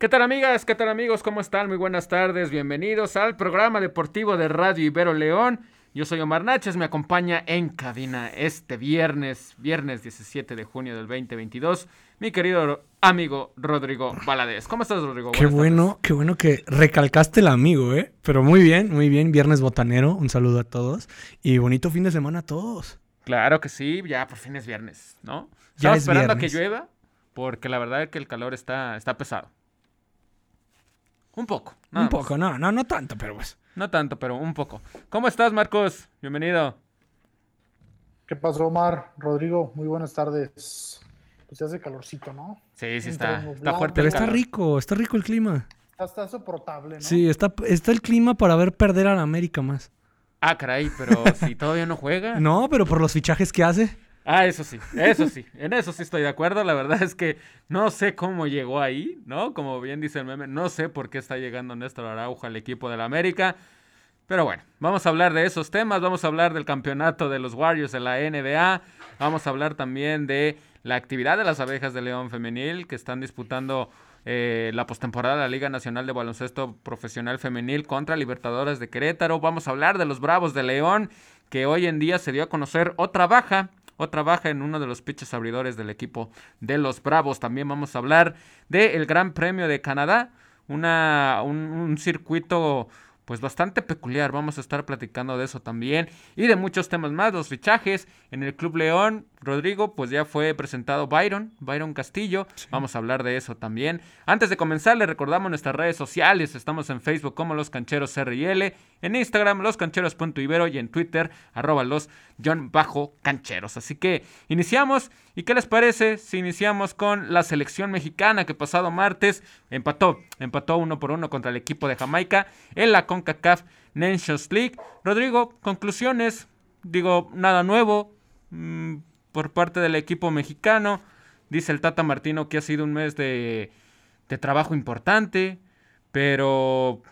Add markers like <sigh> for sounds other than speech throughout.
¿Qué tal amigas? ¿Qué tal amigos? ¿Cómo están? Muy buenas tardes. Bienvenidos al programa deportivo de Radio Ibero León. Yo soy Omar Náchez, me acompaña en cabina este viernes, viernes 17 de junio del 2022, mi querido amigo Rodrigo Valadez. ¿Cómo estás, Rodrigo? Qué bueno, qué bueno que recalcaste el amigo, ¿eh? Pero muy bien, muy bien. Viernes botanero, un saludo a todos y bonito fin de semana a todos. Claro que sí, ya por fin es viernes, ¿no? Ya esperando a que llueva, porque la verdad es que el calor está, está pesado. Un poco. un poco, no, no, no tanto, pero pues. No tanto, pero un poco. ¿Cómo estás, Marcos? Bienvenido. ¿Qué pasó, Omar? Rodrigo, muy buenas tardes. Pues se hace calorcito, ¿no? Sí, sí está, está fuerte. Pero está rico, está rico el clima. Está, soportable, ¿no? Sí, está, está el clima para ver perder a la América más. Ah, caray, pero si todavía no juega. <laughs> No, pero por los fichajes que hace. Ah, eso sí, eso sí, en eso sí estoy de acuerdo. La verdad es que no sé cómo llegó ahí, ¿no? Como bien dice el meme, no sé por qué está llegando Néstor Araujo al equipo de la América. Pero bueno, vamos a hablar de esos temas, vamos a hablar del campeonato de los Warriors en la NBA, vamos a hablar también de la actividad de las abejas de León Femenil que están disputando eh, la postemporada de la Liga Nacional de Baloncesto Profesional Femenil contra Libertadores de Querétaro. Vamos a hablar de los Bravos de León, que hoy en día se dio a conocer otra baja otra baja en uno de los pitches abridores del equipo de los Bravos. También vamos a hablar del Gran Premio de Canadá, una, un circuito pues bastante peculiar. Vamos a estar platicando de eso también y de muchos temas más. Los fichajes en el Club León, Rodrigo, pues ya fue presentado Byron, Byron Castillo. Vamos a hablar de eso también. Antes de comenzar, le recordamos nuestras redes sociales. Estamos en Facebook como Los Cancheros RL, en Instagram loscancheros.ibero y en Twitter arroba los John Bajo Cancheros. Así que iniciamos. ¿Y qué les parece si iniciamos con la selección mexicana que pasado martes empató, empató uno por uno contra el equipo de Jamaica en la CONCACAF Nations League? Rodrigo, conclusiones, digo, nada nuevo mm, por parte del equipo mexicano. Dice el Tata Martino que ha sido un mes de, de trabajo importante, pero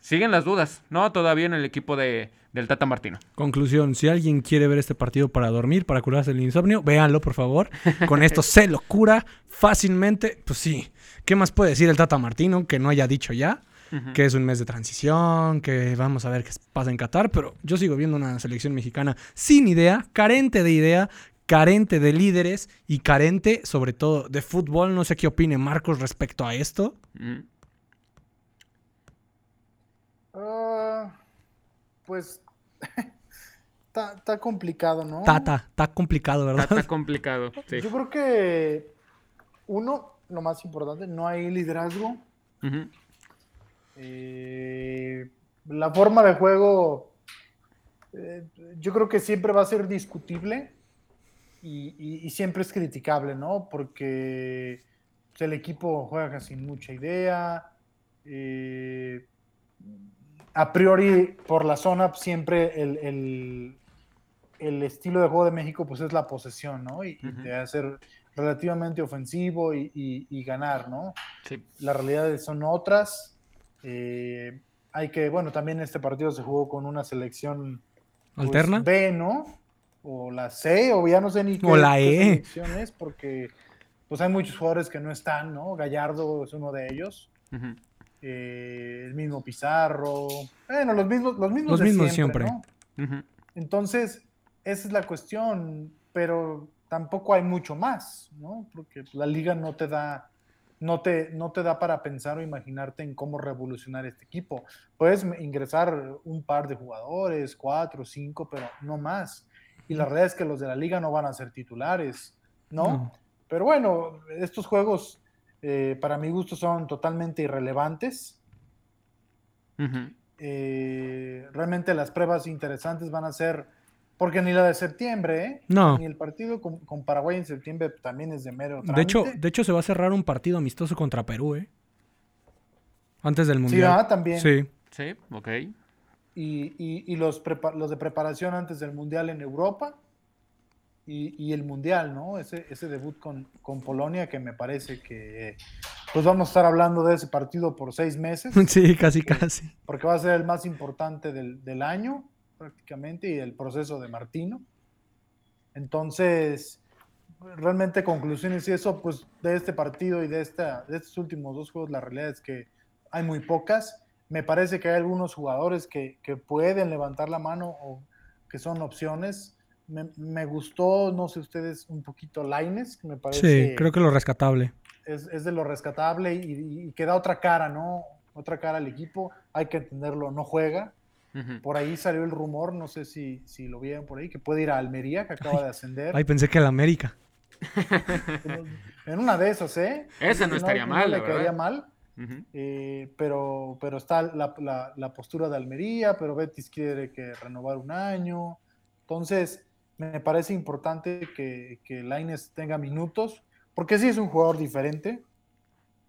siguen las dudas, ¿no? Todavía en el equipo de, del Tata Martino. Conclusión, si alguien quiere ver este partido para dormir, para curarse el insomnio, véanlo, por favor. Con esto <laughs> se lo cura fácilmente. Pues sí, ¿qué más puede decir el Tata Martino que no haya dicho ya? Que es un mes de transición, que vamos a ver qué pasa en Qatar, pero yo sigo viendo una selección mexicana sin idea, carente de idea, carente de líderes y carente sobre todo de fútbol. No sé qué opine Marcos respecto a esto. Ah, pues <laughs> está, complicado, ¿no? Está, está complicado, ¿verdad? Está complicado. Yo creo que uno, lo más importante, no hay liderazgo. Eh, la forma de juego, eh, yo creo que siempre va a ser discutible y, siempre es criticable, ¿no? Porque pues, el equipo juega sin mucha idea. Eh, a priori, por la zona, siempre el, estilo de juego de México pues es la posesión, ¿no? Y, de ser relativamente ofensivo y, ganar, ¿no? Sí. Las realidades son otras. Eh, hay que, bueno, también este partido se jugó con una selección pues, alterna. B, ¿no? O la C, o ya no sé ni qué, o la e. es, porque pues hay muchos jugadores que no están, ¿no? Gallardo es uno de ellos. Eh, el mismo Pizarro, bueno, los mismos, los mismos, de siempre. Entonces, esa es la cuestión, pero tampoco hay mucho más, ¿no? Porque la liga no te da, no te, no te da para pensar o imaginarte en cómo revolucionar este equipo. Puedes ingresar un par de jugadores, cuatro, cinco, pero no más. Y la realidad es que los de la liga no van a ser titulares, ¿no? Pero bueno, estos juegos eh, para mi gusto son totalmente irrelevantes. Eh, realmente las pruebas interesantes van a ser, porque ni la de septiembre, ¿eh? No. Ni el partido con, Paraguay en septiembre también es de mero De hecho, de hecho, se va a cerrar un partido amistoso contra Perú, ¿eh? Antes del Mundial. Sí, ah, también. Sí. Sí, ok. Y, los, los de preparación antes del Mundial en Europa y, el Mundial, ¿no? Ese, ese debut con, con, Polonia que me parece que pues vamos a estar hablando de ese partido por seis meses. <laughs> Sí, casi, casi. Porque va a ser el más importante del, del año prácticamente y el proceso de Martino. Entonces, realmente conclusiones y eso, pues de este partido y de, esta, de estos últimos dos juegos, la realidad es que hay muy pocas. Me parece que hay algunos jugadores que, que pueden levantar la mano o que son opciones. Me, me, gustó, no sé ustedes, un poquito Laines, me parece. Sí, creo que lo rescatable. Es, es de lo rescatable y, y, que da otra cara, ¿no? Otra cara al equipo. Hay que entenderlo, no juega. Uh -huh. Por ahí salió el rumor, no sé si, si lo vieron por ahí, que puede ir a Almería, que acaba ay, de ascender. Ay, pensé que a la América. <laughs> en una de esas, ¿eh? Ese no, estaría no, mal. No le mal. Uh -huh. eh, pero, pero está la, la, la, postura de Almería, pero Betis quiere que renovar un año. Entonces, me parece importante que, que Laines tenga minutos, porque sí es un jugador diferente,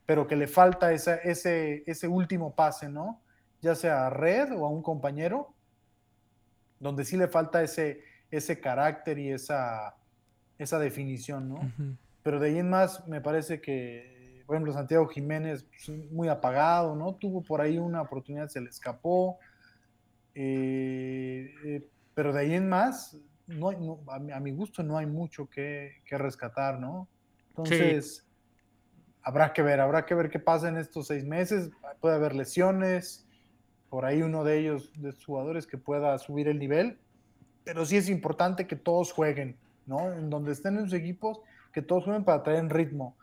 pero que le falta esa, ese, ese último pase, ¿no? Ya sea a Red o a un compañero, donde sí le falta ese, ese carácter y esa, esa definición, ¿no? Uh -huh. Pero de ahí en más, me parece que, por ejemplo, Santiago Jiménez, pues, muy apagado, ¿no? Tuvo por ahí una oportunidad, se le escapó. Eh, eh, pero de ahí en más, no, no a, mi, a, mi, gusto no hay mucho que, que rescatar, ¿no? Entonces, sí. habrá que ver, habrá que ver qué pasa en estos seis meses. Puede haber lesiones, por ahí uno de ellos, de jugadores, que pueda subir el nivel. Pero sí es importante que todos jueguen, ¿no? En donde estén en sus equipos, que todos jueguen para traer en ritmo.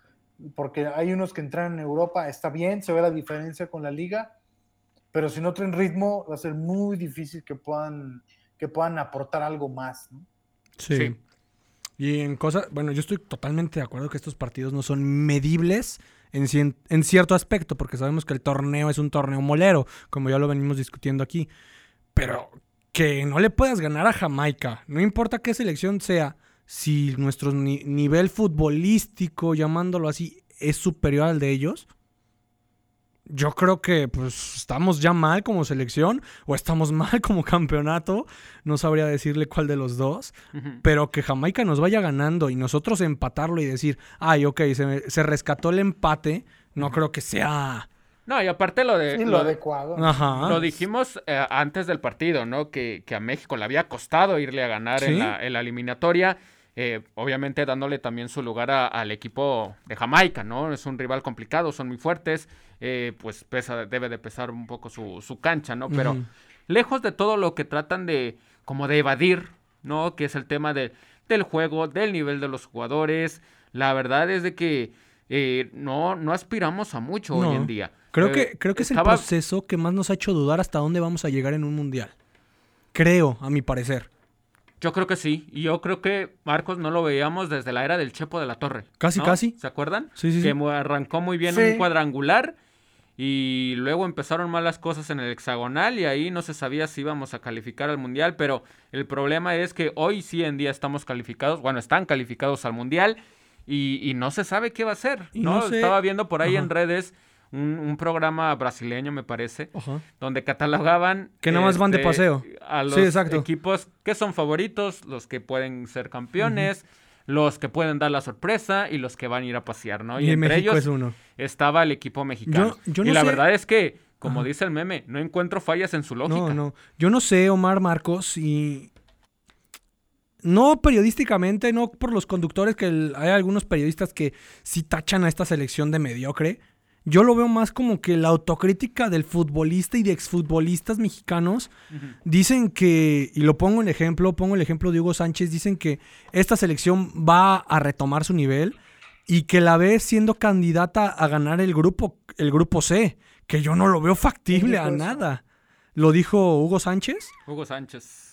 Porque hay unos que entran en Europa, está bien, se ve la diferencia con la liga, pero si no traen ritmo, va a ser muy difícil que puedan, que puedan aportar algo más, ¿no? sí. sí. Y en cosas, bueno, yo estoy totalmente de acuerdo que estos partidos no son medibles en, en, cierto aspecto, porque sabemos que el torneo es un torneo molero, como ya lo venimos discutiendo aquí. Pero que no le puedas ganar a Jamaica, no importa qué selección sea, si nuestro ni nivel futbolístico, llamándolo así, es superior al de ellos, yo creo que pues estamos ya mal como selección o estamos <laughs> mal como campeonato. No sabría decirle cuál de los dos. Uh -huh. Pero que Jamaica nos vaya ganando y nosotros empatarlo y decir, ay, ok, se, se rescató el empate, no uh -huh. creo que sea... No, y aparte lo de... Sí, lo, lo, adecuado. Ajá. Lo dijimos eh, antes del partido, ¿no? Que, que, a México le había costado irle a ganar ¿Sí? en, la, en la eliminatoria. Eh, obviamente dándole también su lugar a, al equipo de Jamaica, ¿no? Es un rival complicado, son muy fuertes, eh, pues pesa, debe de pesar un poco su, su cancha, ¿no? Pero uh -huh. lejos de todo lo que tratan de, como de evadir, ¿no? Que es el tema de, del juego, del nivel de los jugadores, la verdad es de que eh, no, no aspiramos a mucho no. hoy en día. Creo que, creo que estaba... es el proceso que más nos ha hecho dudar hasta dónde vamos a llegar en un mundial. Creo, a mi parecer. Yo creo que sí. Y yo creo que Marcos no lo veíamos desde la era del Chepo de la Torre. Casi, ¿no? casi. ¿Se acuerdan? Sí, sí, que sí. arrancó muy bien sí. un cuadrangular. Y luego empezaron malas cosas en el hexagonal y ahí no se sabía si íbamos a calificar al mundial, pero el problema es que hoy sí en día estamos calificados, bueno, están calificados al mundial y, y no se sabe qué va a ser, ¿no? no sé. Estaba viendo por ahí Ajá. en redes un, un, programa brasileño, me parece, Ajá. donde catalogaban... Que nada más este, van de este, paseo. A los sí, exacto. equipos que son favoritos, los que pueden ser campeones, uh -huh. los que pueden dar la sorpresa y los que van a ir a pasear, ¿no? Y, y entre México ellos es uno. estaba el equipo mexicano. Yo, yo no y la sé... verdad es que, como Ajá. dice el meme, no encuentro fallas en su lógica. No, no. Yo no sé, Omar Marcos, y... No periodísticamente, no por los conductores, que el... hay algunos periodistas que sí tachan a esta selección de mediocre yo lo veo más como que la autocrítica del futbolista y de exfutbolistas mexicanos uh -huh. dicen que, y lo pongo en ejemplo, pongo el ejemplo de Hugo Sánchez, dicen que esta selección va a retomar su nivel y que la ve siendo candidata a ganar el grupo, el grupo C, que yo no lo veo factible a nada. ¿Lo dijo Hugo Sánchez? Hugo Sánchez.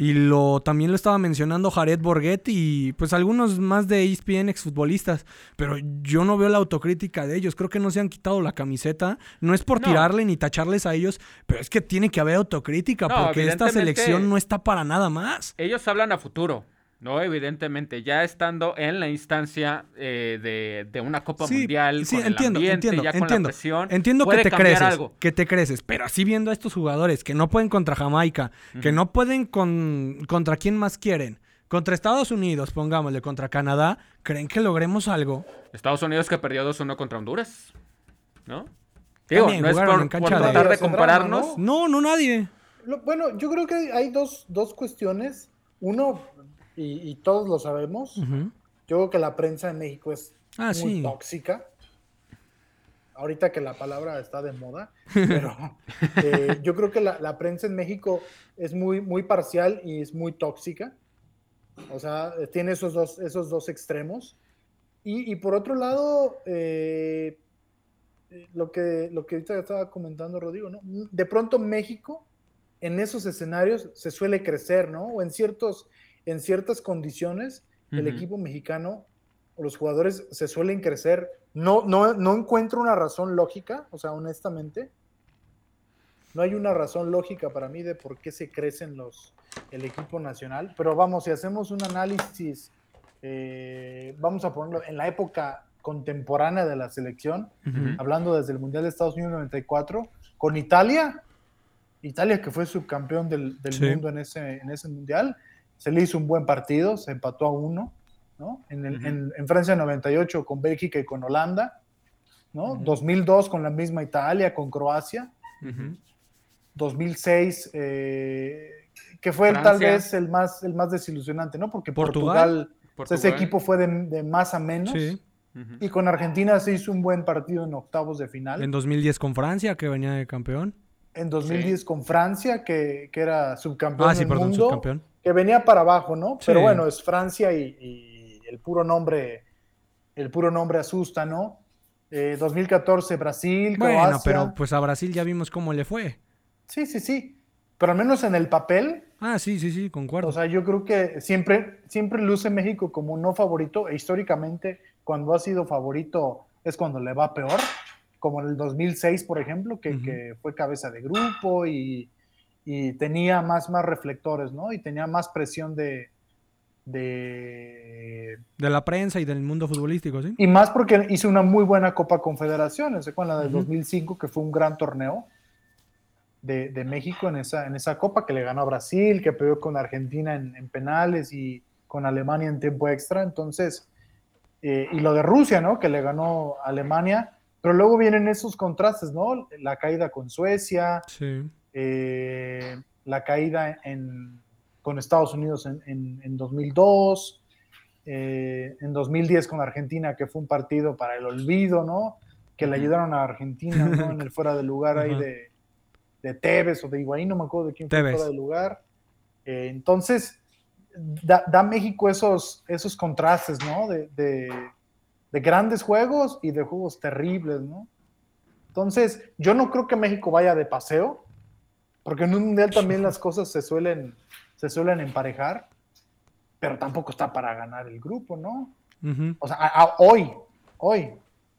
Y lo también lo estaba mencionando Jared Borghetti y pues algunos más de ESPN exfutbolistas. Pero yo no veo la autocrítica de ellos. Creo que no se han quitado la camiseta. No es por no. tirarle ni tacharles a ellos, pero es que tiene que haber autocrítica no, porque esta selección no está para nada más. Ellos hablan a futuro. No, evidentemente, ya estando en la instancia eh, de, de, una Copa sí, Mundial, sí, con entiendo, el ambiente, entiendo, ya con entiendo, la presión, entiendo que te creces, algo. que te creces, pero así viendo a estos jugadores que no pueden contra Jamaica, uh -huh. que no pueden con contra quién más quieren, contra Estados Unidos, pongámosle, contra Canadá, ¿creen que logremos algo? Estados Unidos que perdió 2-1 contra Honduras, ¿no? Digo, También no es por, por tratar de, de compararnos. No, no, nadie. Lo, bueno, yo creo que hay dos, dos cuestiones. Uno, y, y, todos lo sabemos, uh -huh. Yo creo que la prensa en México es ah, muy tóxica. Ahorita que la palabra está de moda, <laughs> pero eh, yo creo que la, prensa en México es muy, muy parcial y es muy tóxica. O sea, tiene esos dos, esos dos extremos. Y, por otro lado, eh, lo, que, lo que ahorita estaba comentando Rodrigo, ¿no? De pronto México en esos escenarios se suele crecer, ¿no? O en, ciertos, en ciertas condiciones el equipo mexicano los jugadores se suelen crecer. No, no, no encuentro una razón lógica, o sea, honestamente, no hay una razón lógica para mí de por qué se crecen los, el equipo nacional, pero vamos, si hacemos un análisis, eh, vamos a ponerlo en la época contemporánea de la selección, hablando desde el Mundial de Estados Unidos 94, con Italia, Italia que fue subcampeón del, mundo en ese, en ese Mundial, se le hizo un buen partido, se empató a uno, ¿no? En, en, Francia 98 con Bélgica y con Holanda, ¿no? 2002 con la misma Italia, con Croacia, 2006, eh, que fue tal vez el más, el más desilusionante, ¿no? Porque Portugal, ese equipo fue de, más a menos. Y con Argentina se hizo un buen partido en octavos de final. En 2010 con Francia, que venía de campeón. En 2010 con Francia, que, era subcampeón ah, del mundo. Que venía para abajo, ¿no? Pero bueno, es Francia y, el puro nombre, el puro nombre asusta, ¿no? 2014 eh, Brasil, Bueno, pero pues a Brasil ya vimos cómo le fue. Sí, sí, sí. Pero al menos en el papel. Ah, sí, sí, sí, concuerdo. O sea, yo creo que siempre, siempre luce México como no favorito. E históricamente, cuando ha sido favorito es cuando le va peor. Como en el 2006, por ejemplo, que, fue cabeza de grupo y, tenía más, más reflectores, ¿no? Y tenía más presión de, de... De la prensa y del mundo futbolístico, ¿sí? Y más porque hizo una muy buena Copa Confederaciones, ¿se acuerdan la del 2005, que fue un gran torneo? de, México en esa, en esa copa que le ganó a Brasil, que peleó con Argentina en, penales y con Alemania en tiempo extra. Entonces, eh, y lo de Rusia, ¿no? Que le ganó a Alemania. Pero luego vienen esos contrastes, ¿no? La caída con Suecia, eh, la caída en, con Estados Unidos en, en, 2002, eh, en 2010 con Argentina, que fue un partido para el olvido, ¿no? Que le ayudaron a Argentina, ¿no? En el fuera de lugar ahí de, de Tevez o de Higuaín, no me acuerdo de quién fue fuera del lugar. Eh, entonces, da, México esos, esos contrastes, ¿no? De, de, grandes juegos y de juegos terribles, ¿no? Entonces, yo no creo que México vaya de paseo, porque en un mundial también las cosas se suelen, se suelen emparejar, pero tampoco está para ganar el grupo, ¿no? O sea, hoy, hoy,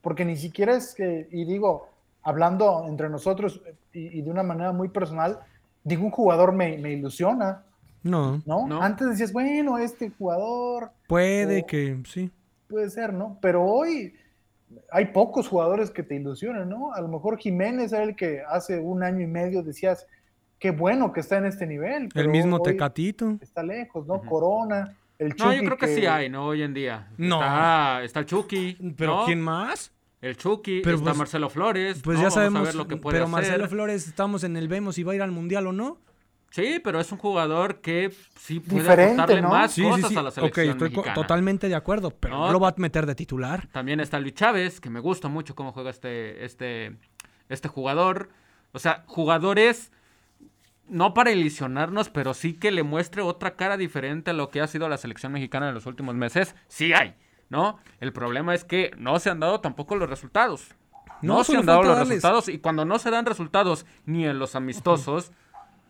porque ni siquiera es que, y digo, hablando entre nosotros y, de una manera muy personal, ningún jugador me, ilusiona. No, no, Antes decías, bueno, este jugador. Puede que, sí. Puede ser, ¿no? Pero hoy hay pocos jugadores que te ilusionan, ¿no? A lo mejor Jiménez era el que hace un año y medio decías, qué bueno que está en este nivel. el mismo Tecatito. Está lejos, ¿no? Corona. El Chucky no, yo creo que, sí hay, ¿no? Hoy en día. No. Está, el Chucky. ¿Pero quién más? El Chucky, está pues, Marcelo Flores. Pues ya sabemos. lo que puede pero Marcelo Flores, estamos en el vemos si va a ir al mundial o no. Sí, pero es un jugador que sí puede Diferente, más cosas a la selección Ok, estoy totalmente de acuerdo, pero no, lo va a meter de titular. También está Luis Chávez, que me gusta mucho cómo juega este, este, este jugador. O sea, jugadores no para ilusionarnos, pero sí que le muestre otra cara diferente a lo que ha sido la selección mexicana en los últimos meses. Sí hay. ¿no? El problema es que no se han dado tampoco los resultados. No, se han dado los resultados y cuando no se dan resultados ni en los amistosos,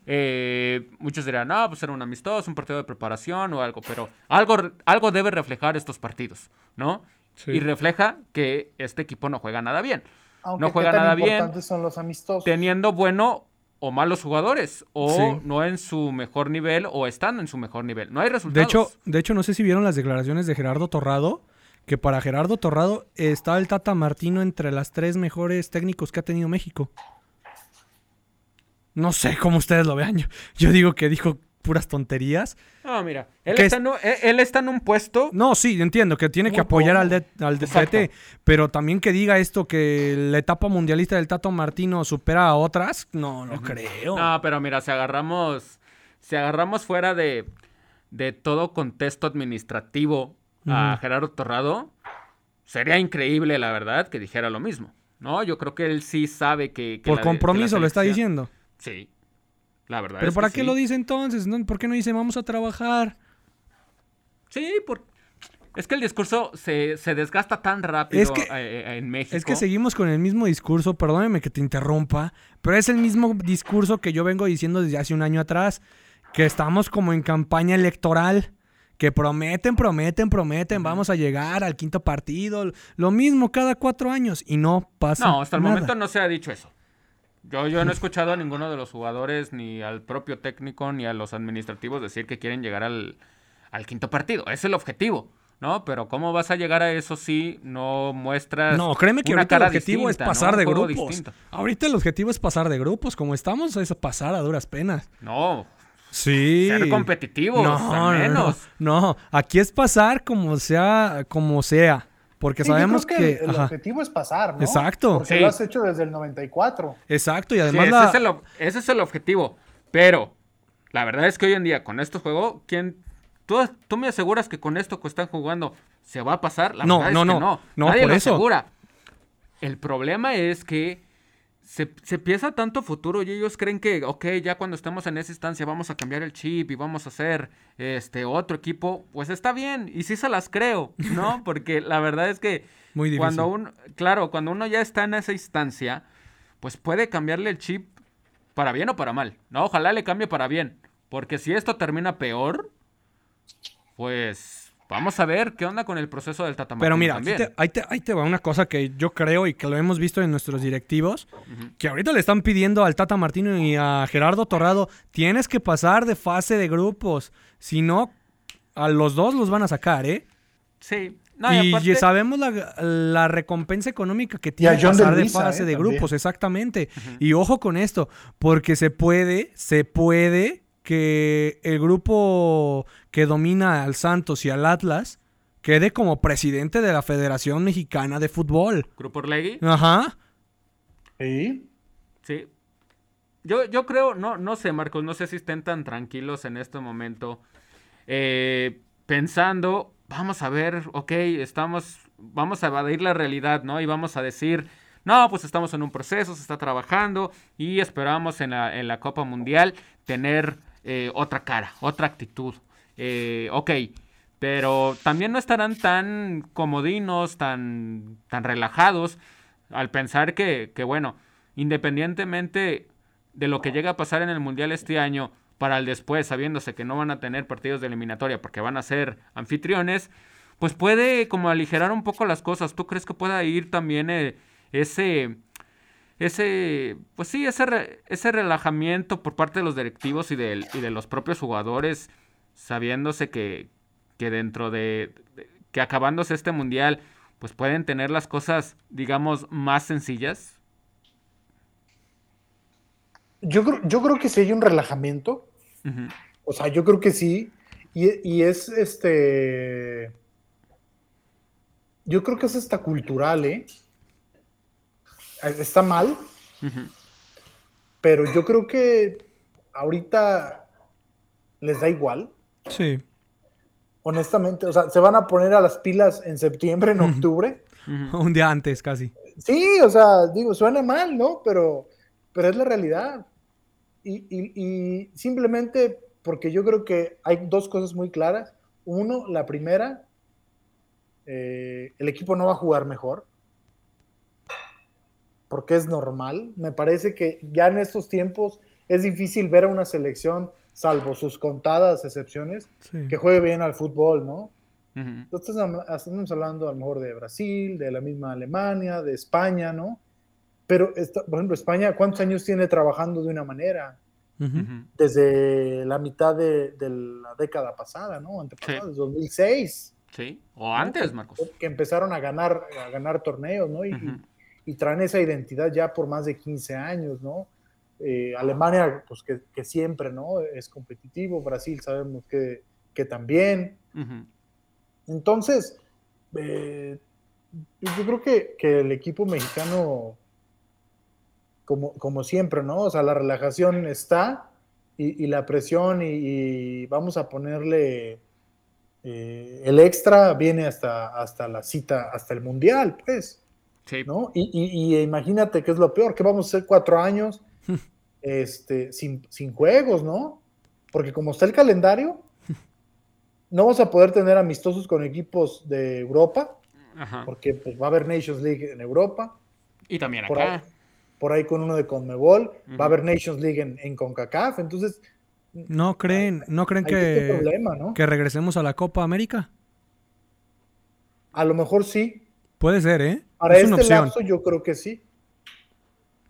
eh, muchos dirán, no, pues era un amistoso, un partido de preparación o algo, pero algo, algo debe reflejar estos partidos, ¿no? Y refleja que este equipo no juega nada bien. no juega nada bien. son los amistosos. Teniendo bueno o malos jugadores, o no en su mejor nivel, o están en su mejor nivel. No hay resultados. De hecho, de hecho, no sé si vieron las declaraciones de Gerardo Torrado, que para Gerardo Torrado está el Tata Martino entre las tres mejores técnicos que ha tenido México. No sé cómo ustedes lo vean. Yo, digo que dijo puras tonterías. Ah, mira, él está, en un, puesto. No, sí, entiendo que tiene que apoyar al, de, al DT, pero también que diga esto que la etapa mundialista del Tato Martino supera a otras, no lo creo. No, pero mira, si agarramos, si agarramos fuera de, de todo contexto administrativo a Gerardo Torrado, sería increíble, la verdad, que dijera lo mismo. No, yo creo que él sí sabe que... Por compromiso lo está diciendo. Sí, la verdad. Pero ¿para qué lo dice entonces? ¿Por qué no dice vamos a trabajar? Sí, porque es que el discurso se, desgasta tan rápido eh, eh, en México. Es que seguimos con el mismo discurso, perdóneme que te interrumpa, pero es el mismo discurso que yo vengo diciendo desde hace un año atrás, que estamos como en campaña electoral, que prometen, prometen, prometen, vamos a llegar al quinto partido, lo mismo cada cuatro años y no pasa. No, hasta el momento no se ha dicho eso. Yo, yo no he <laughs> escuchado a ninguno de los jugadores, ni al propio técnico, ni a los administrativos decir que quieren llegar al, al quinto partido. Es el objetivo. ¿no? Pero ¿cómo vas a llegar a eso si no muestras. No, créeme que ahorita el objetivo es pasar de grupos. Ahorita el objetivo es pasar de grupos. Como estamos, es pasar a duras penas. No. Sí. Ser competitivo, no, menos. No, no, aquí es pasar como sea, como sea. Porque sabemos que, el objetivo es pasar, ¿no? Exacto. Porque lo has hecho desde el 94. Exacto, y además ese, es el, ese, es el, objetivo. Pero la verdad es que hoy en día, con este juego, ¿quién, ¿Tú, me aseguras que con esto que están jugando se va a pasar? La no, no, no, no, no. Nadie por lo eso. asegura. El problema es que se, se, piensa tanto futuro y ellos creen que, ok, ya cuando estemos en esa instancia vamos a cambiar el chip y vamos a hacer este otro equipo, pues está bien. Y sí se las creo, ¿no? <laughs> Porque la verdad es que Muy cuando uno, claro, cuando uno ya está en esa instancia, pues puede cambiarle el chip para bien o para mal, ¿no? Ojalá le cambie para bien. Porque si esto termina peor, pues vamos a ver qué onda con el proceso del Tata Pero mira, ahí, te, va una cosa que yo creo y que lo hemos visto en nuestros directivos, que ahorita le están pidiendo al Tata Martino y a Gerardo Torrado, tienes que pasar de fase de grupos, si no, a los dos los van a sacar, ¿eh? Sí. y, sabemos la, recompensa económica que tiene pasar de fase ¿eh? de grupos, exactamente. Y ojo con esto, porque se puede, se puede que el grupo que domina al Santos y al Atlas quede como presidente de la Federación Mexicana de Fútbol. ¿Grupo Orlegui? Ajá. ¿Sí? Sí. Yo, yo creo, no, no sé, Marcos, no sé si estén tan tranquilos en este momento. Eh, pensando, vamos a ver, ok, estamos, vamos a evadir la realidad, ¿no? Y vamos a decir, no, pues estamos en un proceso, se está trabajando y esperamos en la, en la Copa Mundial tener eh, otra cara, otra actitud. Eh, ok, pero también no estarán tan comodinos, tan, tan relajados al pensar que, que, bueno, independientemente de lo que llegue a pasar en el Mundial este año, para el después, sabiéndose que no van a tener partidos de eliminatoria porque van a ser anfitriones, pues puede como aligerar un poco las cosas. ¿Tú crees que pueda ir también eh, ese ese, pues sí, ese, ese relajamiento por parte de los directivos y de, y de los propios jugadores, sabiéndose que, que dentro de, que acabándose este mundial, pues pueden tener las cosas, digamos, más sencillas? Yo creo, yo creo que sí hay un relajamiento. O sea, yo creo que sí. Y, y, es este. Yo creo que es hasta cultural, ¿eh? Está mal, pero yo creo que ahorita les da igual. Sí. Honestamente, o sea, se van a poner a las pilas en septiembre, en octubre. Un día antes, casi. Sí, o sea, digo, suena mal, ¿no? Pero, pero es la realidad. Y, simplemente porque yo creo que hay dos cosas muy claras. Uno, la primera, eh, el equipo no va a jugar mejor porque es normal. Me parece que ya en estos tiempos es difícil ver a una selección, salvo sus contadas excepciones, que juegue bien al fútbol, ¿no? Entonces estamos hablando a lo mejor de Brasil, de la misma Alemania, de España, ¿no? Pero, por ejemplo, España, ¿cuántos años tiene trabajando de una manera? Desde la mitad de, la década pasada, ¿no? Antepasada, desde 2006. Sí, o antes, Marcos. Que empezaron a ganar, a ganar torneos, ¿no? Y, y traen esa identidad ya por más de 15 años, ¿no? Eh, Alemania, pues que, siempre, ¿no? Es competitivo, Brasil sabemos que, también. Entonces, eh, yo creo que, el equipo mexicano, como, como, siempre, ¿no? O sea, la relajación está y, la presión y, vamos a ponerle eh, el extra viene hasta, hasta la cita, hasta el mundial, pues. Sí. ¿no? Y, imagínate que es lo peor, que vamos a ser cuatro años <laughs> este, sin, sin juegos, ¿no? Porque como está el calendario, <laughs> no vamos a poder tener amistosos con equipos de Europa, porque pues, va a haber Nations League en Europa. Y también acá. Por ahí, con uno de Conmebol, va a haber Nations League en, en CONCACAF, entonces ¿No creen, ¿no creen que, que regresemos a la Copa América? A lo mejor sí. Puede ser, ¿eh? Para es este lapso yo creo que sí.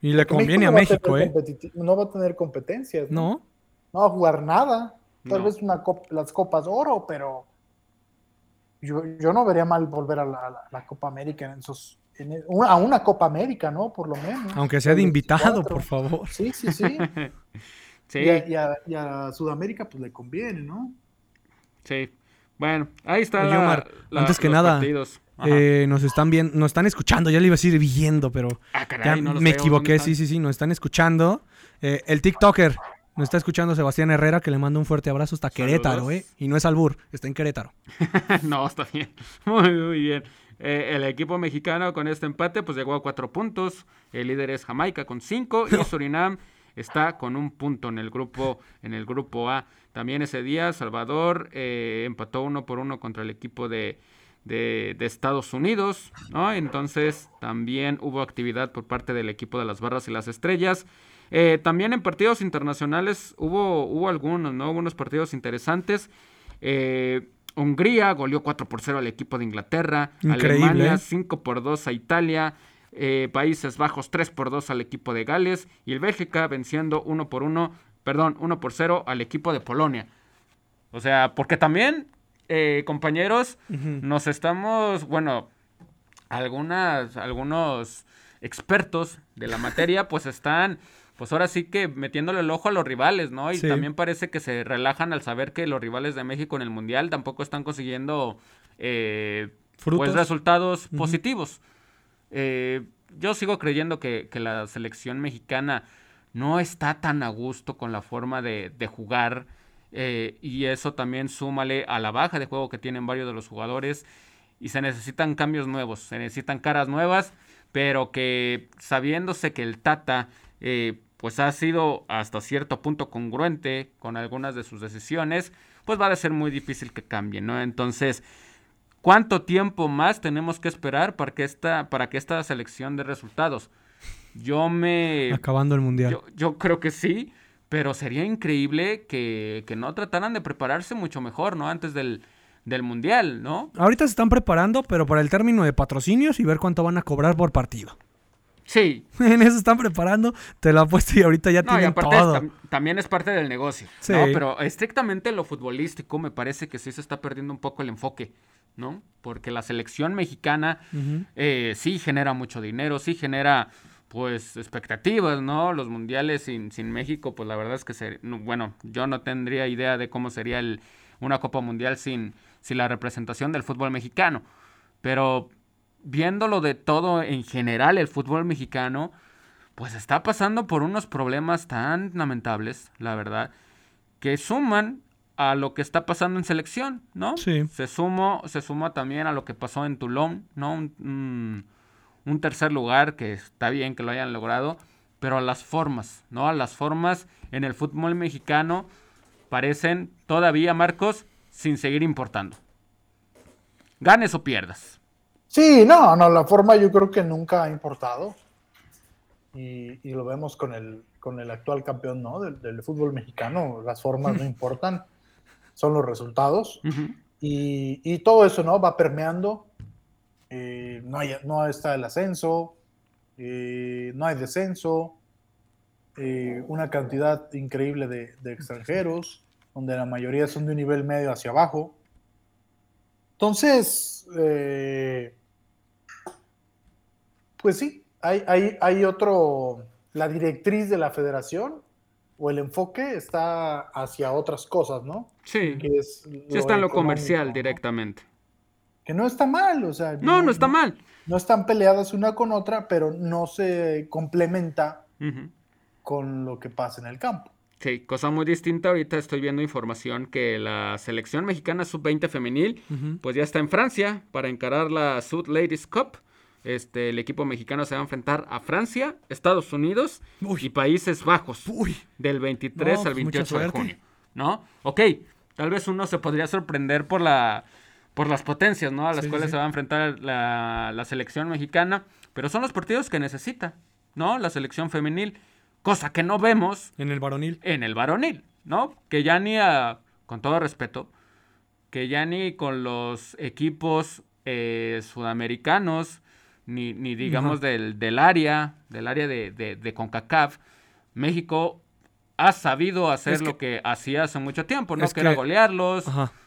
Y le conviene a México, ¿eh? No va a tener competencias. ¿no? No, va a jugar nada. Tal vez una las Copas Oro, pero yo, no vería mal volver a la, Copa América en esos. a una Copa América, ¿no? Por lo menos. Aunque sea de invitado, por favor. Sí, sí, sí. <laughs> Y, a, Sudamérica pues le conviene, ¿no? Sí. Bueno, ahí está la, antes que nada, eh, nos están viendo, nos están escuchando, ya le iba a decir viendo, pero ah, caray, me equivoqué, sí, sí, sí, nos están escuchando. Eh, el TikToker nos está escuchando Sebastián Herrera, que le manda un fuerte abrazo hasta Querétaro, ¿eh? Y no es Albur, está en Querétaro. <laughs> no, está bien, muy, muy bien. Eh, el equipo mexicano con este empate pues llegó a cuatro puntos, el líder es Jamaica con cinco y <laughs> Surinam está con un punto en el grupo, en el grupo A. También ese día Salvador eh, empató uno por uno contra el equipo de, de, Estados Unidos, ¿no? Entonces también hubo actividad por parte del equipo de las barras y las estrellas. Eh, también en partidos internacionales hubo, hubo algunos, ¿no? Hubo unos partidos interesantes. Eh, Hungría goleó 4 por 0 al equipo de Inglaterra. Alemania 5 por 2 a Italia. Eh, Países Bajos 3 por 2 al equipo de Gales y el Bélgica venciendo 1 por 1, perdón, 1 por 0 al equipo de Polonia. O sea, porque también, eh, compañeros, nos estamos, bueno, algunas, algunos expertos de la materia, pues están, pues ahora sí que metiéndole el ojo a los rivales, ¿no? Y también parece que se relajan al saber que los rivales de México en el Mundial tampoco están consiguiendo, eh, pues, resultados positivos. Eh, yo sigo creyendo que, la selección mexicana no está tan a gusto con la forma de, jugar. Eh, y eso también súmale a la baja de juego que tienen varios de los jugadores. Y se necesitan cambios nuevos, se necesitan caras nuevas, pero que sabiéndose que el Tata eh, pues ha sido hasta cierto punto congruente con algunas de sus decisiones, pues va a ser muy difícil que cambien, ¿no? Entonces, ¿Cuánto tiempo más tenemos que esperar para que esta, para que esta selección de resultados? Yo me... Acabando el mundial. Yo, creo que sí, pero sería increíble que, no trataran de prepararse mucho mejor, ¿no? Antes del, del mundial, ¿no? Ahorita se están preparando, pero para el término de patrocinios y ver cuánto van a cobrar por partido. Sí. <laughs> en eso están preparando, te lo apuesto y ahorita ya tienen todo. también es parte del negocio, sí. ¿no? Pero estrictamente lo futbolístico me parece que sí se está perdiendo un poco el enfoque. ¿no? Porque la selección mexicana eh, sí genera mucho dinero, sí genera pues expectativas, ¿no? Los mundiales sin, sin México, pues la verdad es que, bueno, yo no tendría idea de cómo sería el, una Copa Mundial sin, sin la representación del fútbol mexicano. Pero viéndolo de todo en general, el fútbol mexicano, pues está pasando por unos problemas tan lamentables, la verdad, que suman a lo que está pasando en selección, ¿no? Sí. Se sumó, se suma también a lo que pasó en Toulon, ¿no? Un, tercer lugar que está bien que lo hayan logrado, pero a las formas, ¿no? A las formas en el fútbol mexicano parecen todavía, Marcos, sin seguir importando. Ganes o pierdas. Sí, no, no, la forma yo creo que nunca ha importado. Y, lo vemos con el, con el actual campeón, ¿no? Del, del fútbol mexicano, las formas no importan son los resultados. y, todo eso, ¿no? Va permeando. Eh, no, hay, no está el ascenso, eh, no hay descenso, eh, una cantidad increíble de, extranjeros, donde la mayoría son de un nivel medio hacia abajo. Entonces, pues sí, hay, hay, hay otro, la directriz de la federación o el enfoque está hacia otras cosas, ¿no? Sí. Que es está en lo comercial directamente. Que no está mal, o sea. No, no, está mal. No están peleadas una con otra, pero no se complementa con lo que pasa en el campo. Sí, cosa muy distinta. Ahorita estoy viendo información que la selección mexicana sub-20 femenil, pues ya está en Francia para encarar la Sud Ladies Cup. Este, el equipo mexicano se va a enfrentar a Francia, Estados Unidos y Países Bajos del 23 al 28 pues de junio. ¿No? Ok, tal vez uno se podría sorprender por la por las potencias, ¿no? A las cuales se va a enfrentar la, la selección mexicana, pero son los partidos que necesita, ¿no? La selección femenil cosa que no vemos. En el varonil. En el varonil, ¿no? Que ya ni a, con todo respeto, que ya ni con los equipos eh, sudamericanos, ni, ni digamos del, del, área, del área de, de, CONCACAF, México ha sabido hacer lo que hacía hace mucho tiempo, ¿no? Que, era golearlos.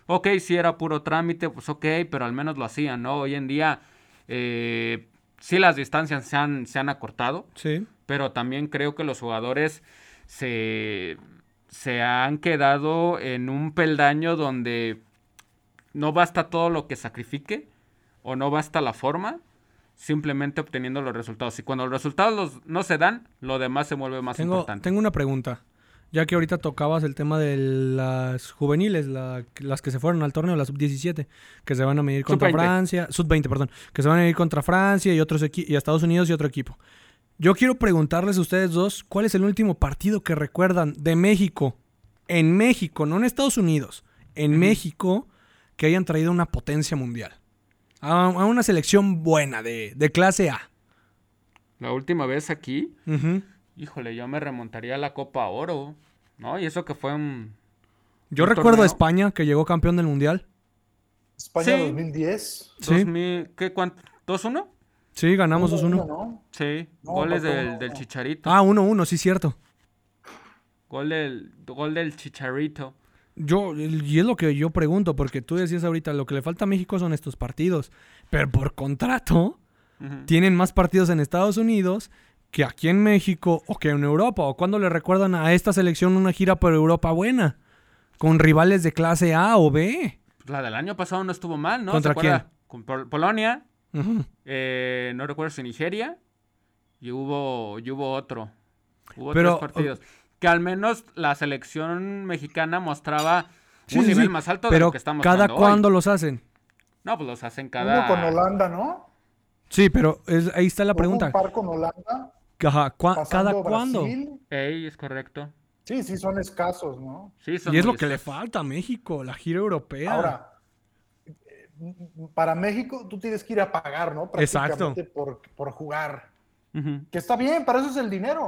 Ok, si era puro trámite, pues ok, pero al menos lo hacían, ¿no? Hoy en día, eh, sí las distancias se han, se han acortado. Sí pero también creo que los jugadores se, han quedado en un peldaño donde no basta todo lo que sacrifique o no basta la forma, simplemente obteniendo los resultados. Y cuando los resultados no se dan, lo demás se vuelve más importante. Tengo una pregunta. Ya que ahorita tocabas el tema de las juveniles, las que se fueron al torneo, las sub-17, que se van a medir contra Francia, sub-20, perdón, que se van a medir contra Francia y otros y Estados Unidos y otro equipo. Yo quiero preguntarles a ustedes dos, ¿cuál es el último partido que recuerdan de México? En México, no en Estados Unidos, en México, que hayan traído una potencia mundial. A, una selección buena, de, clase A. La última vez aquí, híjole, yo me remontaría a la Copa Oro, ¿no? Y eso que fue un... Yo recuerdo a España, que llegó campeón del Mundial. España 2010. ¿Sí? ¿Qué, cuánto? ¿2-1? Sí, ganamos 2-1. Sí, goles del, Chicharito. Ah, 1-1, sí, cierto. Gol del, gol del Chicharito. Yo, y es lo que yo pregunto, porque tú decías ahorita, lo que le falta a México son estos partidos. Pero por contrato, tienen más partidos en Estados Unidos que aquí en México o que en Europa. ¿O cuando le recuerdan a esta selección una gira por Europa buena? Con rivales de clase A o B. La del año pasado no estuvo mal, ¿no? ¿Contra quién? Con Polonia. Eh, no recuerdo si Nigeria. Y hubo, y hubo otro. Hubo tres partidos. Que al menos la selección mexicana mostraba un nivel más alto de lo que estamos ¿Cada cuándo los hacen? No, pues los hacen cada. Uno con Holanda, ¿no? Sí, pero ahí está la pregunta. Un par con Holanda. ¿Cada cuándo? Ey, es correcto. Sí, sí, son escasos, ¿no? Sí, y es lo que le falta a México, la gira europea. Ahora, para México tú tienes que ir a pagar, ¿no? Prácticamente Por, por jugar. Que está bien, para eso es el dinero.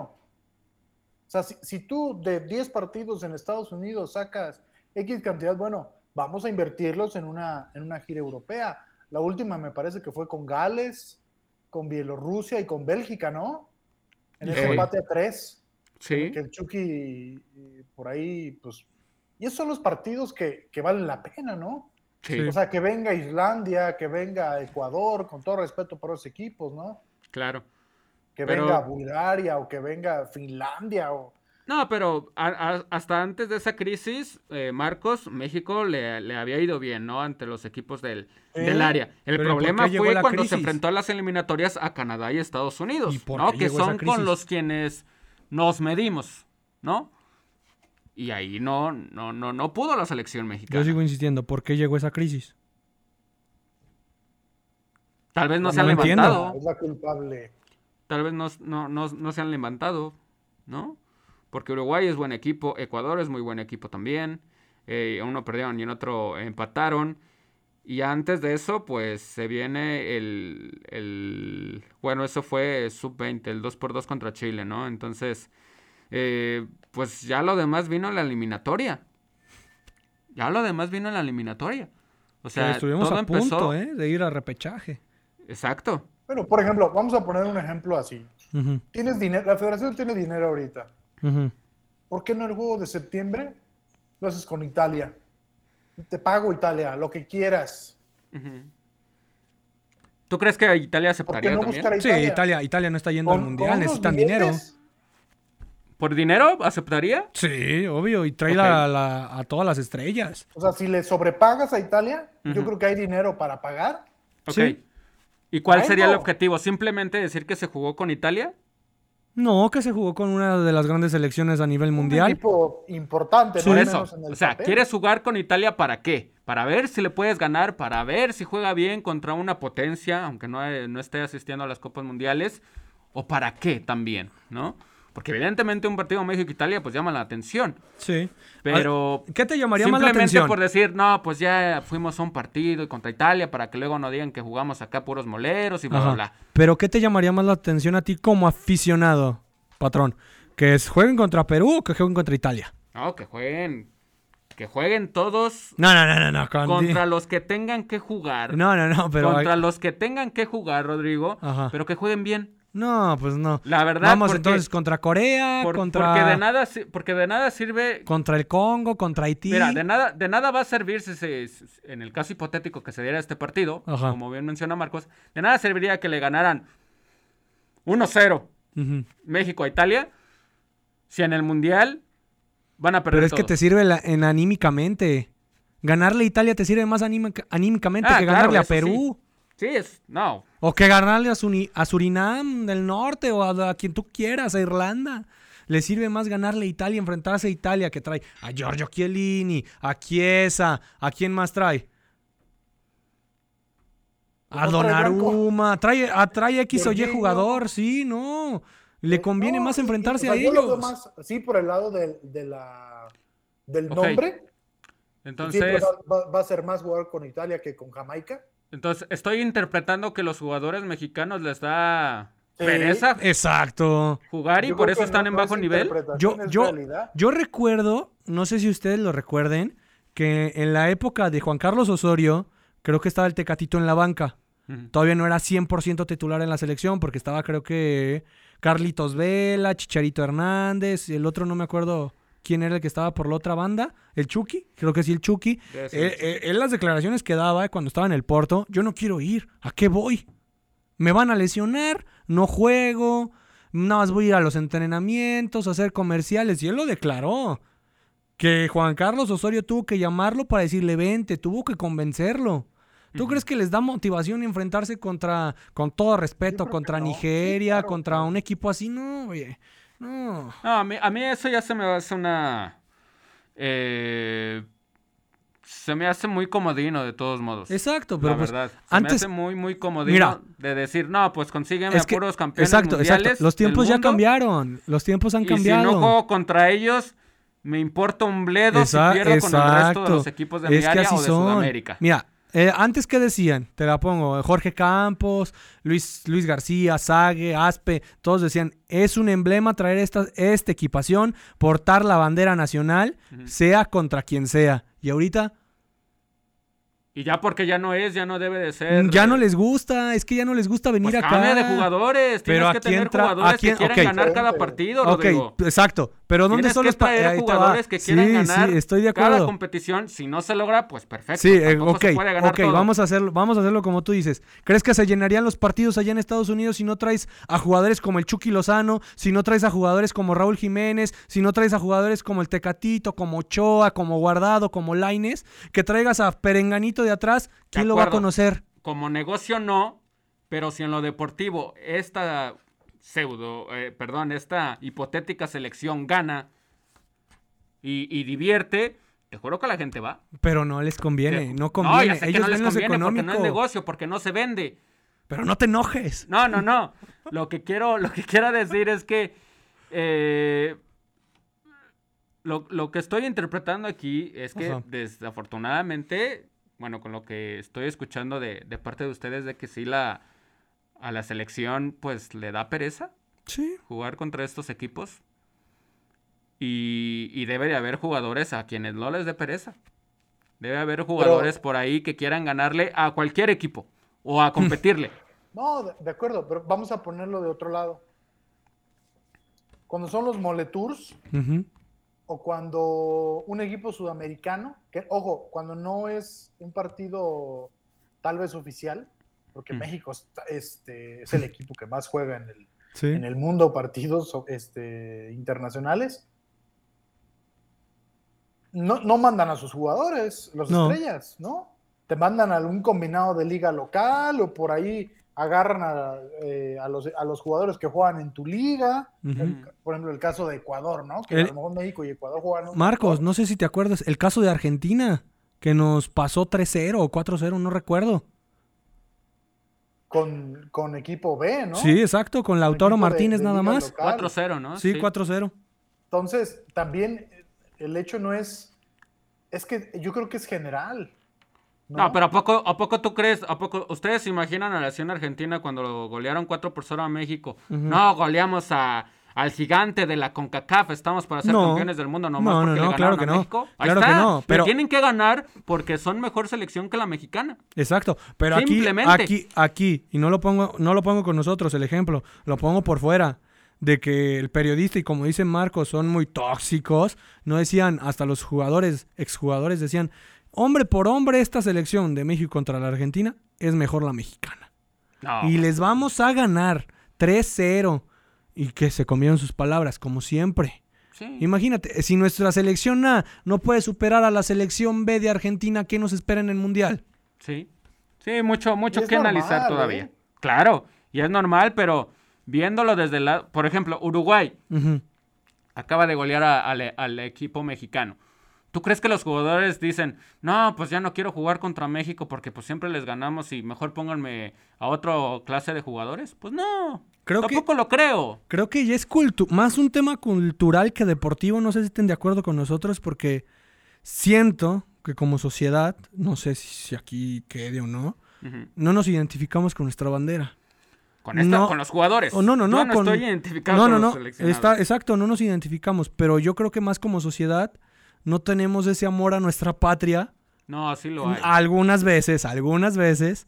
O sea, si, tú de 10 partidos en Estados Unidos sacas X cantidad, bueno, vamos a invertirlos en una, en una gira europea. La última me parece que fue con Gales, con Bielorrusia y con Bélgica, ¿no? En ese empate a tres. Sí. Que el Chucky por ahí, pues. Y esos son los partidos que, que valen la pena, ¿no? O sea, que venga Islandia, que venga Ecuador, con todo respeto por los equipos, ¿no? Claro. Que venga Bulgaria o que venga Finlandia o... No, pero hasta antes de esa crisis, eh, Marcos, México le, había ido bien, ¿no? Ante los equipos del, área. El problema fue cuando se enfrentó a las eliminatorias a Canadá y Estados Unidos, ¿no? Que son con los quienes nos medimos, ¿no? Y ahí no, no, no, no pudo la selección mexicana. Yo sigo insistiendo, ¿por qué llegó esa crisis? Tal vez no, se han levantado. Es la culpable. Tal vez no, no, se han levantado, ¿no? Porque Uruguay es buen equipo, Ecuador es muy buen equipo también. Eh, uno perdieron y en otro empataron. Y antes de eso, pues se viene el, el bueno, eso fue sub-20, el 2x2 contra Chile, ¿no? Entonces, eh, pues ya lo demás vino en la eliminatoria. Ya lo demás vino en la eliminatoria. O sea, estuvimos a punto ¿eh? de ir a repechaje. Exacto. Bueno, por ejemplo, vamos a poner un ejemplo así. Tienes dinero, la federación tiene dinero ahorita. ¿Por qué no el juego de septiembre lo haces con Italia? Te pago Italia, lo que quieras. ¿Tú crees que Italia aceptaría también? Italia? Sí, Italia, Italia no está yendo al mundial, necesitan dinero. ¿Por dinero aceptaría? Sí, obvio, y trae a todas las estrellas. O sea, si le sobrepagas a Italia, yo creo que hay dinero para pagar. Ok. ¿Y cuál sería el objetivo? ¿Simplemente decir que se jugó con Italia? No, que se jugó con una de las grandes selecciones a nivel mundial. Un equipo importante, Por eso. o sea, ¿quieres jugar con Italia para qué? Para ver si le puedes ganar, para ver si juega bien contra una potencia, aunque no, no esté asistiendo a las Copas Mundiales, o para qué también, ¿no? Porque evidentemente un partido México-Italia pues llama la atención. Sí. Pero... ¿Qué te llamaría más la atención? Simplemente por decir, no, pues ya fuimos a un partido contra Italia para que luego no digan que jugamos acá puros moleros y bla, bla, bla. Pero ¿qué te llamaría más la atención a ti como aficionado, patrón? ¿Que jueguen contra Perú o que jueguen contra Italia? No, que jueguen que jueguen todos no, no, no, no, contra los que tengan que jugar. No, no, no, pero contra los que tengan que jugar, Rodrigo, pero que jueguen bien. No, pues no. La verdad. Vamos entonces contra Corea, contra. Porque de nada, porque de nada sirve. Contra el Congo, contra Haití. Mira, de nada, de nada va a servir si se, en el caso hipotético que se diera este partido, como bien menciona Marcos, de nada serviría que le ganaran 1-0 México a Italia, si en el mundial van a perder. Pero es que te sirve en anímicamente. Ganarle a Italia te sirve más anímicamente ah, que ganarle a Perú. Sí, es. No. O que ganarle a, a Surinam del norte o a, quien tú quieras, a Irlanda. Le sirve más ganarle a Italia, enfrentarse a Italia, que trae a Giorgio Chiellini, a Chiesa, ¿a quién más trae? A Donnarumma, trae, a, trae X o Y jugador, sí, no. Le conviene más enfrentarse a ellos. sí, por el lado de, la, del nombre. Entonces. va, va, a ser más jugar con Italia que con Jamaica. Entonces, estoy interpretando que los jugadores mexicanos les da pereza. Exacto. Jugar y por eso están en bajo nivel. Yo, yo, yo recuerdo, no sé si ustedes lo recuerden, que en la época de Juan Carlos Osorio, creo que estaba el Tecatito en la banca. Todavía no era 100% titular en la selección porque estaba creo que Carlitos Vela, Chicharito Hernández, y el otro no me acuerdo quién era el que estaba por la otra banda, el Chucky, creo que sí, el Chucky. En las declaraciones que daba cuando estaba en el Porto, yo no quiero ir, ¿a qué voy? Me van a lesionar, no juego, nada más voy a ir a los entrenamientos, a hacer comerciales, y él lo declaró. Que Juan Carlos Osorio tuvo que llamarlo para decirle vente, tuvo que convencerlo. ¿Tú crees que les da motivación enfrentarse contra, con todo respeto, contra Nigeria, contra un equipo así? No, oye. No. a, mí, a mí eso ya se me hace una... Eh, se me hace muy comodino de todos modos. Exacto, pero pues, verdad. Se antes me hace muy muy comodino de decir, no, pues consígueme a puros campeones exacto, mundiales. Exacto. Los tiempos ya cambiaron. Los tiempos han cambiado. Y si no juego contra ellos, me importa un bledo si pierdo con el resto de los equipos de mi área o de Sudamérica. Mira, eh, antes, ¿qué decían? Te la pongo. Jorge Campos, Luis, Luis García, Sague, Aspe, todos decían, es un emblema traer esta, esta equipación, portar la bandera nacional, sea contra quien sea. Y ahorita y ya porque ya no es, ya no debe de ser. Ya no les gusta, es que ya no les gusta venir pues acá. de jugadores, pero tienes que tener jugadores que quieran ganar cada partido, Rodrigo. Ok, exacto. Pero ¿dónde son los traer jugadores que quieran ganar sí, estoy de acuerdo. cada competición? Si no se logra, pues perfecto. Sí, eh, ok, ok, vamos a hacerlo, vamos a hacerlo como tú dices. ¿Crees que se llenarían los partidos allá en Estados Unidos si no traes a jugadores como el Chucky Lozano, si no traes a jugadores como Raúl Jiménez, si no traes a jugadores como el Tecatito, como Ochoa, como Guardado, como Laines, que traigas a Perenganito de atrás? ¿Quién lo va a conocer? Como negocio no, pero si en lo deportivo esta pseudo, eh, perdón, esta hipotética selección gana y, divierte, te juro que la gente va. Pero no les conviene, no conviene. Ellos no les conviene porque no es negocio, porque no se vende. Pero no te enojes. No, no, no. lo que quiero, lo que quiero decir es que eh, lo, lo, que estoy interpretando aquí es que desafortunadamente bueno, con lo que estoy escuchando de, parte de ustedes, de que sí la, a la selección pues le da pereza. Sí. Jugar contra estos equipos. Y, y debe de haber jugadores a quienes no les dé pereza. Debe haber jugadores por ahí que quieran ganarle a cualquier equipo o a competirle. <laughs> No, de, acuerdo, pero vamos a ponerlo de otro lado. Cuando son los moletours, o cuando un equipo sudamericano, que ojo, cuando no es un partido tal vez oficial, porque mm. México este, es el equipo que más juega en el, en el mundo partidos este, internacionales, no, no, mandan a sus jugadores, los estrellas, ¿no? Te mandan a algún combinado de liga local o por ahí agarran a, eh, los, a, los, jugadores que juegan en tu liga, por ejemplo el caso de Ecuador, ¿no? Que a lo mejor México y Ecuador juegan. Marcos, no sé si te acuerdas, el caso de Argentina, que nos pasó 3-0 o 4-0, no recuerdo. Con, con, equipo B, ¿no? Sí, exacto, con Lautaro Martínez nada más. 4-0, ¿no? Sí, 4-0. Entonces, también el hecho no es, es que yo creo que es general. No, pero ¿a poco, ¿a poco tú crees? ¿A poco ustedes se imaginan a la nación argentina cuando golearon 4 por 0 a México? No, goleamos a, al gigante de la CONCACAF, estamos para ser campeones del mundo nomás no, porque no, le claro que a México. Ahí claro está. que no, pero tienen que ganar porque son mejor selección que la mexicana. Exacto, pero aquí aquí aquí y no lo pongo no lo pongo con nosotros el ejemplo, lo pongo por fuera de que el periodista y como dice Marcos son muy tóxicos, no decían hasta los jugadores, exjugadores decían, hombre por hombre, esta selección de México contra la Argentina es mejor la mexicana. Y les vamos a ganar 3-0. Y que se comieron sus palabras, como siempre. Imagínate, si nuestra selección A no puede superar a la selección B de Argentina, ¿qué nos espera en el Mundial? Sí, sí, mucho, mucho que analizar todavía. ¿eh? Claro, y es normal, pero viéndolo desde el lado, por ejemplo, Uruguay acaba de golear al equipo mexicano. ¿Tú crees que los jugadores dicen, no, pues ya no quiero jugar contra México porque pues siempre les ganamos y mejor pónganme a otra clase de jugadores? Pues no, creo tampoco lo creo. Creo que ya es más un tema cultural que deportivo, no sé si estén de acuerdo con nosotros porque siento que como sociedad, no sé si aquí quede o no, no nos identificamos con nuestra bandera. Con, esta, con los jugadores. no, no, no. no estoy identificado no, no, no. Está, exacto, no nos identificamos. Pero yo creo que más como sociedad no tenemos ese amor a nuestra patria. No, así lo hay. Algunas veces, algunas veces,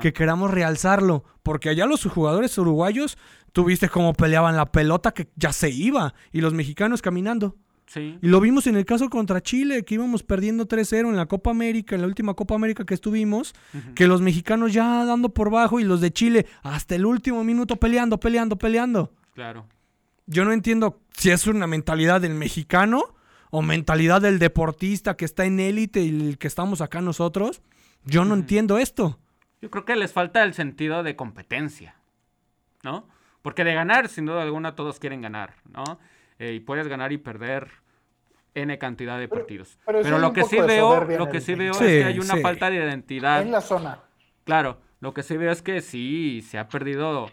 que queramos realzarlo. Porque allá los jugadores uruguayos, tuviste cómo peleaban la pelota que ya se iba. Y los mexicanos caminando. Sí. Y lo vimos en el caso contra Chile, que íbamos perdiendo 3-0 en la Copa América, en la última Copa América que estuvimos, que los mexicanos ya dando por bajo y los de Chile hasta el último minuto peleando, peleando, peleando. Claro. Yo no entiendo si es una mentalidad del mexicano o mentalidad del deportista que está en élite y el que estamos acá nosotros. Yo no entiendo esto. Yo creo que les falta el sentido de competencia, ¿no? Porque de ganar, sin duda alguna, todos quieren ganar, ¿no? Eh, y puedes ganar y perder N cantidad de partidos. Pero, lo, que sí veo, lo que sí veo es que hay una falta de identidad. En la zona. Claro, lo que sí veo es que sí, se ha perdido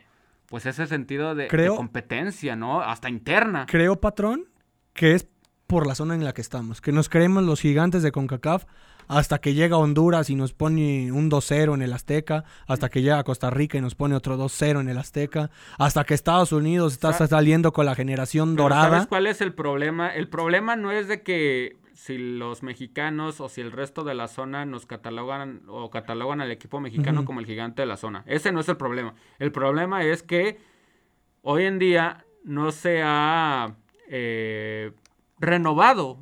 pues ese sentido de, de competencia, ¿no? Hasta interna. Creo, patrón, que es por la zona en la que estamos. Que nos creemos los gigantes de CONCACAF hasta que llega Honduras y nos pone un 2-0 en el Azteca, hasta que llega Costa Rica y nos pone otro 2-0 en el Azteca, hasta que Estados Unidos está saliendo con la generación dorada. ¿Sabes cuál es el problema? El problema no es de que si los mexicanos o si el resto de la zona nos catalogan o catalogan al equipo mexicano como el gigante de la zona. Ese no es el problema. El problema es que hoy en día no se ha eh, renovado,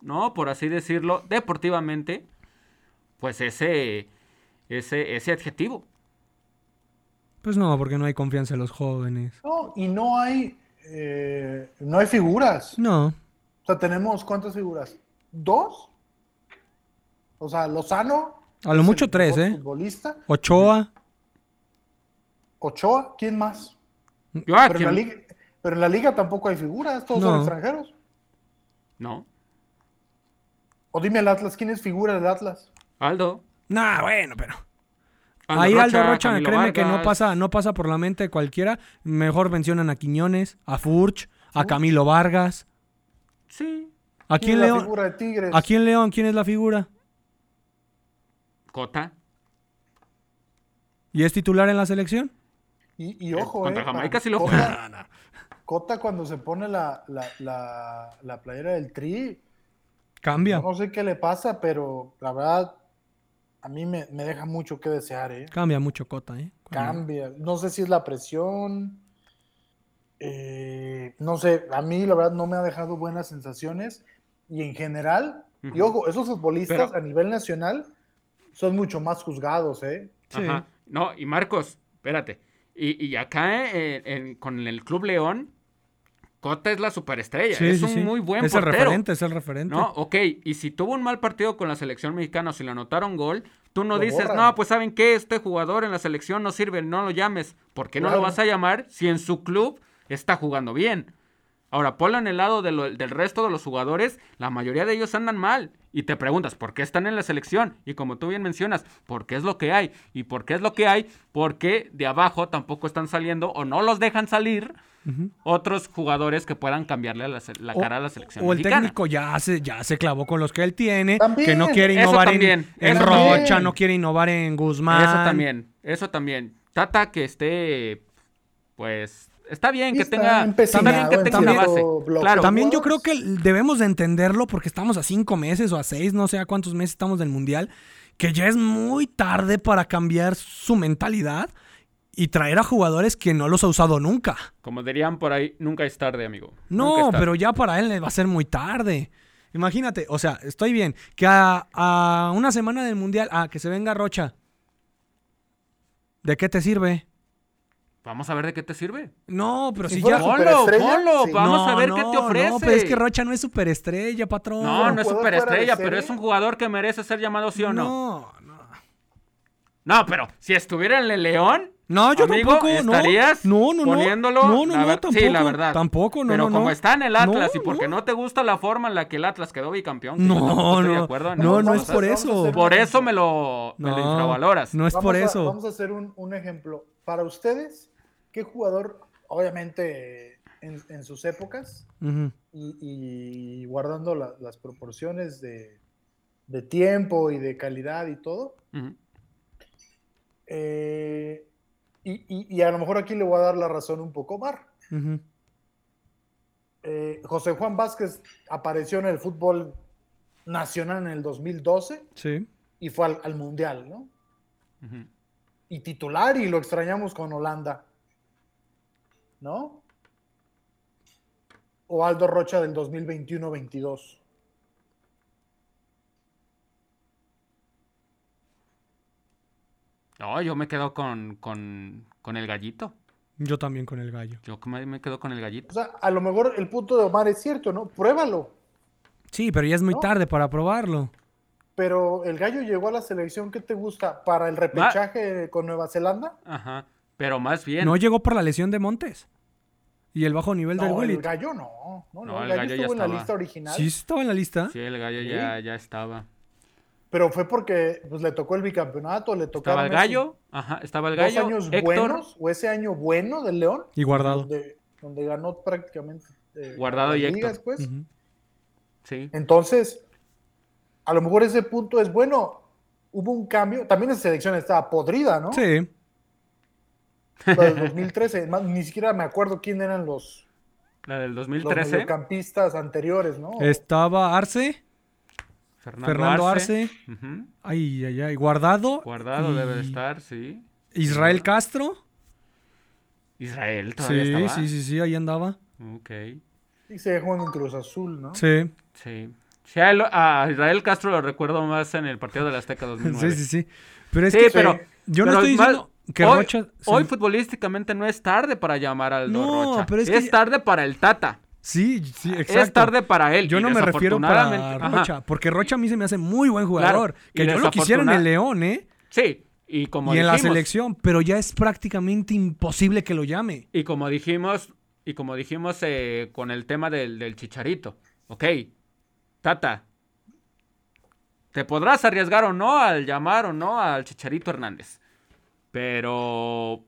¿no? Por así decirlo, deportivamente, pues ese, ese, ese adjetivo. Pues no, porque no hay confianza en los jóvenes. No, y no hay, eh, no hay figuras. No. O sea, tenemos cuántas figuras? ¿Dos? O sea, Lozano. A lo mucho tres, ¿eh? Futbolista. Ochoa. Ochoa, ¿quién más? pero, en la liga, pero, en la liga, tampoco hay figuras, todos son extranjeros. No. O dime el Atlas, ¿quién es figura del Atlas? Aldo. Nah, bueno, pero. Ahí Aldo Rocha, créeme que no pasa, no pasa por la mente de cualquiera. Mejor mencionan a Quiñones, a Furch, a Camilo Vargas. Sí. ¿A quién, León? ¿A quién León? ¿Quién es la figura? Cota. ¿Y es titular en la selección? Y, ojo, Contra eh, Jamaica sí lo juega. Cota cuando se pone la, la, playera del Tri. Cambia. No sé qué le pasa, pero la verdad a mí me, deja mucho que desear, ¿eh? Cambia mucho Cota, ¿eh? Cambia. No sé si es la presión. Eh, no sé, a mí la verdad no me ha dejado buenas sensaciones. Y en general, y ojo, esos futbolistas a nivel nacional son mucho más juzgados, ¿eh? Sí. No, y Marcos, espérate. Y, acá eh, con el Club León, Cota es la superestrella, es un muy buen portero. Es el referente, es el referente. No, ok, y si tuvo un mal partido con la selección mexicana, si le anotaron gol, Tú no dices, no, pues ¿saben qué? Este jugador en la selección no sirve, no lo llames. ¿Por qué no lo vas a llamar si en su club está jugando bien? Ahora, ponlo en el lado del resto de los jugadores, la mayoría de ellos andan mal. Y te preguntas, ¿por qué están en la selección? Y como tú bien mencionas, ¿por qué es lo que hay? ¿Y por qué es lo que hay? Porque de abajo tampoco están saliendo o no los dejan salir otros jugadores que puedan cambiarle la, cara a la selección. O el técnico ya se, ya se clavó con los que él tiene, que no quiere innovar en, Rocha, no quiere innovar en Guzmán. Eso también, eso también. Tata que esté, pues, Está bien que tenga, está bien que tenga una base. Claro. También yo creo que debemos de entenderlo porque estamos a cinco meses o a seis, no sé a cuántos meses estamos del Mundial, que ya es muy tarde para cambiar su mentalidad y traer a jugadores que no los ha usado nunca. Como dirían por ahí, nunca es tarde, amigo. No, pero ya para él va a ser muy tarde. Imagínate, o sea, estoy bien, que a, una semana del Mundial, ah, que se venga Rocha. ¿De qué te sirve? Vamos a ver de qué te sirve. No, pero si, ya. Ponlo, ponlo. Vamos a ver qué te ofrece. No, pero es que Rocha no es superestrella, patrón. No, no es superestrella, pero es un jugador que merece ser llamado sí o no. No, no. No, pero si estuviera en el León, no, yo tampoco. ¿Estarías no, no, poniéndolo? No, no, no, tampoco. Sí, la verdad. Tampoco, no, Pero como está en el Atlas y porque no, te gusta la forma en la que el Atlas quedó bicampeón. No, no. no, no es por eso. Por eso me lo, me lo infravaloras. No es por eso. vamos a hacer un, un, ejemplo. Para ustedes, ¿qué jugador, obviamente en, sus épocas y, guardando las proporciones de, de, tiempo y de calidad y todo, eh, y, a lo mejor aquí le voy a dar la razón un poco más. Eh, José Juan Vázquez apareció en el fútbol nacional en el 2012 sí. y fue al, Mundial, ¿no? Y titular y lo extrañamos con Holanda, ¿no? O Aldo Rocha del 2021-22. No, yo me quedo con, el gallito. Yo también con el gallo. Yo me quedo con el gallito. O sea, a lo mejor el punto de Omar es cierto, ¿no? Pruébalo. Sí, pero ya es muy tarde para probarlo. Pero el gallo llegó a la selección ¿qué te gusta para el repechaje con Nueva Zelanda. Ajá. Pero más bien. No llegó por la lesión de Montes. Y el bajo nivel del Willy. El gallo no. No, no, el, gallo, estuvo en la lista original. Sí, estaba en la lista. Sí, el gallo ya, ya estaba. Pero fue porque pues, le tocó el bicampeonato, le tocó. Estaba el gallo, ajá, estaba el gallo. Dos años buenos, o ese año bueno del León. Y guardado. Donde, ganó prácticamente. Eh, guardado y Héctor. Pues. Sí. Entonces, a lo mejor ese punto es bueno. Hubo un cambio. También esa selección estaba podrida, ¿no? Sí. La del <laughs> 2013. ni siquiera me acuerdo quién eran los. La del 2013. Los campistas anteriores, ¿no? Estaba Arce. Fernando, Arce. Ay, ay, ay. Guardado. Guardado debe estar, sí. Israel Castro. Israel todavía sí, estaba. Sí, sí, sí, ahí andaba. Ok. Y se dejó en Cruz Azul, ¿no? Sí. Sí. Sí, a, Israel Castro lo recuerdo más en el partido de la Azteca 2009. <laughs> sí, sí, sí. Pero es que pero, yo no estoy diciendo que hoy, Rocha... Hoy futbolísticamente no es tarde para llamar al no, Rocha. Pero es, es tarde para el Tata. Sí, sí, exacto. Es tarde para él. Yo no me refiero para Rocha, porque Rocha a mí se me hace muy buen jugador. que yo lo quisiera en el León, ¿eh? Sí, y como Y en la selección, pero ya es prácticamente imposible que lo llame. Y como dijimos, y como dijimos eh, con el tema del, del chicharito, ok, Tata, te podrás arriesgar o no al llamar o no al chicharito Hernández, pero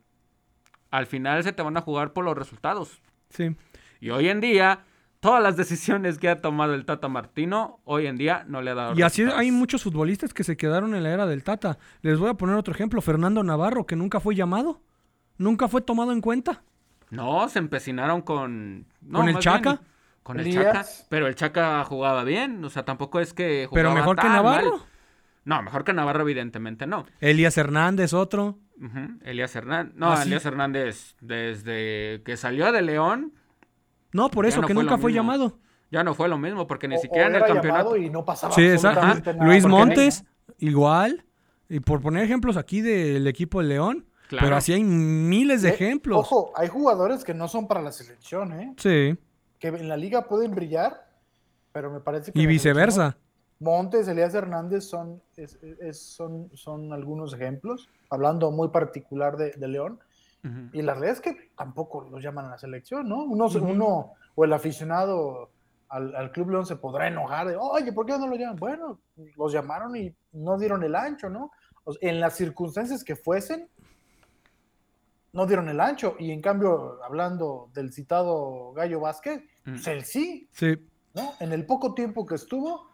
al final se te van a jugar por los resultados. Sí. Y hoy en día, todas las decisiones que ha tomado el Tata Martino, hoy en día no le ha dado Y así hay muchos futbolistas que se quedaron en la era del Tata. Les voy a poner otro ejemplo, Fernando Navarro, que nunca fue llamado, nunca fue tomado en cuenta. No, se empecinaron con... ¿Con el Chaca? con el Chaca, pero el Chaca jugaba bien, o sea, tampoco es que jugaba Pero mejor que Navarro. No, mejor que Navarro evidentemente no. Elías Hernández otro. Elías Hernández. No, ah, Elías Hernández desde que salió de León no, por eso, que nunca fue llamado. Ya no fue lo mismo, porque ni siquiera en el campeonato. Y no pasaba sí, exacto. Luis Montes, igual. Y por poner ejemplos aquí del equipo de León. Pero así hay miles de eh, ejemplos. Ojo, hay jugadores que no son para la selección, ¿eh? Sí. Que en la liga pueden brillar, pero me parece que. Y viceversa. Montes, Elías Hernández son, son, son algunos ejemplos, hablando muy particular de, León. Y la realidad es que tampoco los llaman a la selección, ¿no? Uno, uno o el aficionado al, Club León se podrá enojar de, oye, ¿por qué no lo llaman? Bueno, los llamaron y no dieron el ancho, ¿no? en las circunstancias que fuesen, no dieron el ancho. Y en cambio, hablando del citado Gallo Vázquez, pues él sí. Sí. ¿no? En el poco tiempo que estuvo,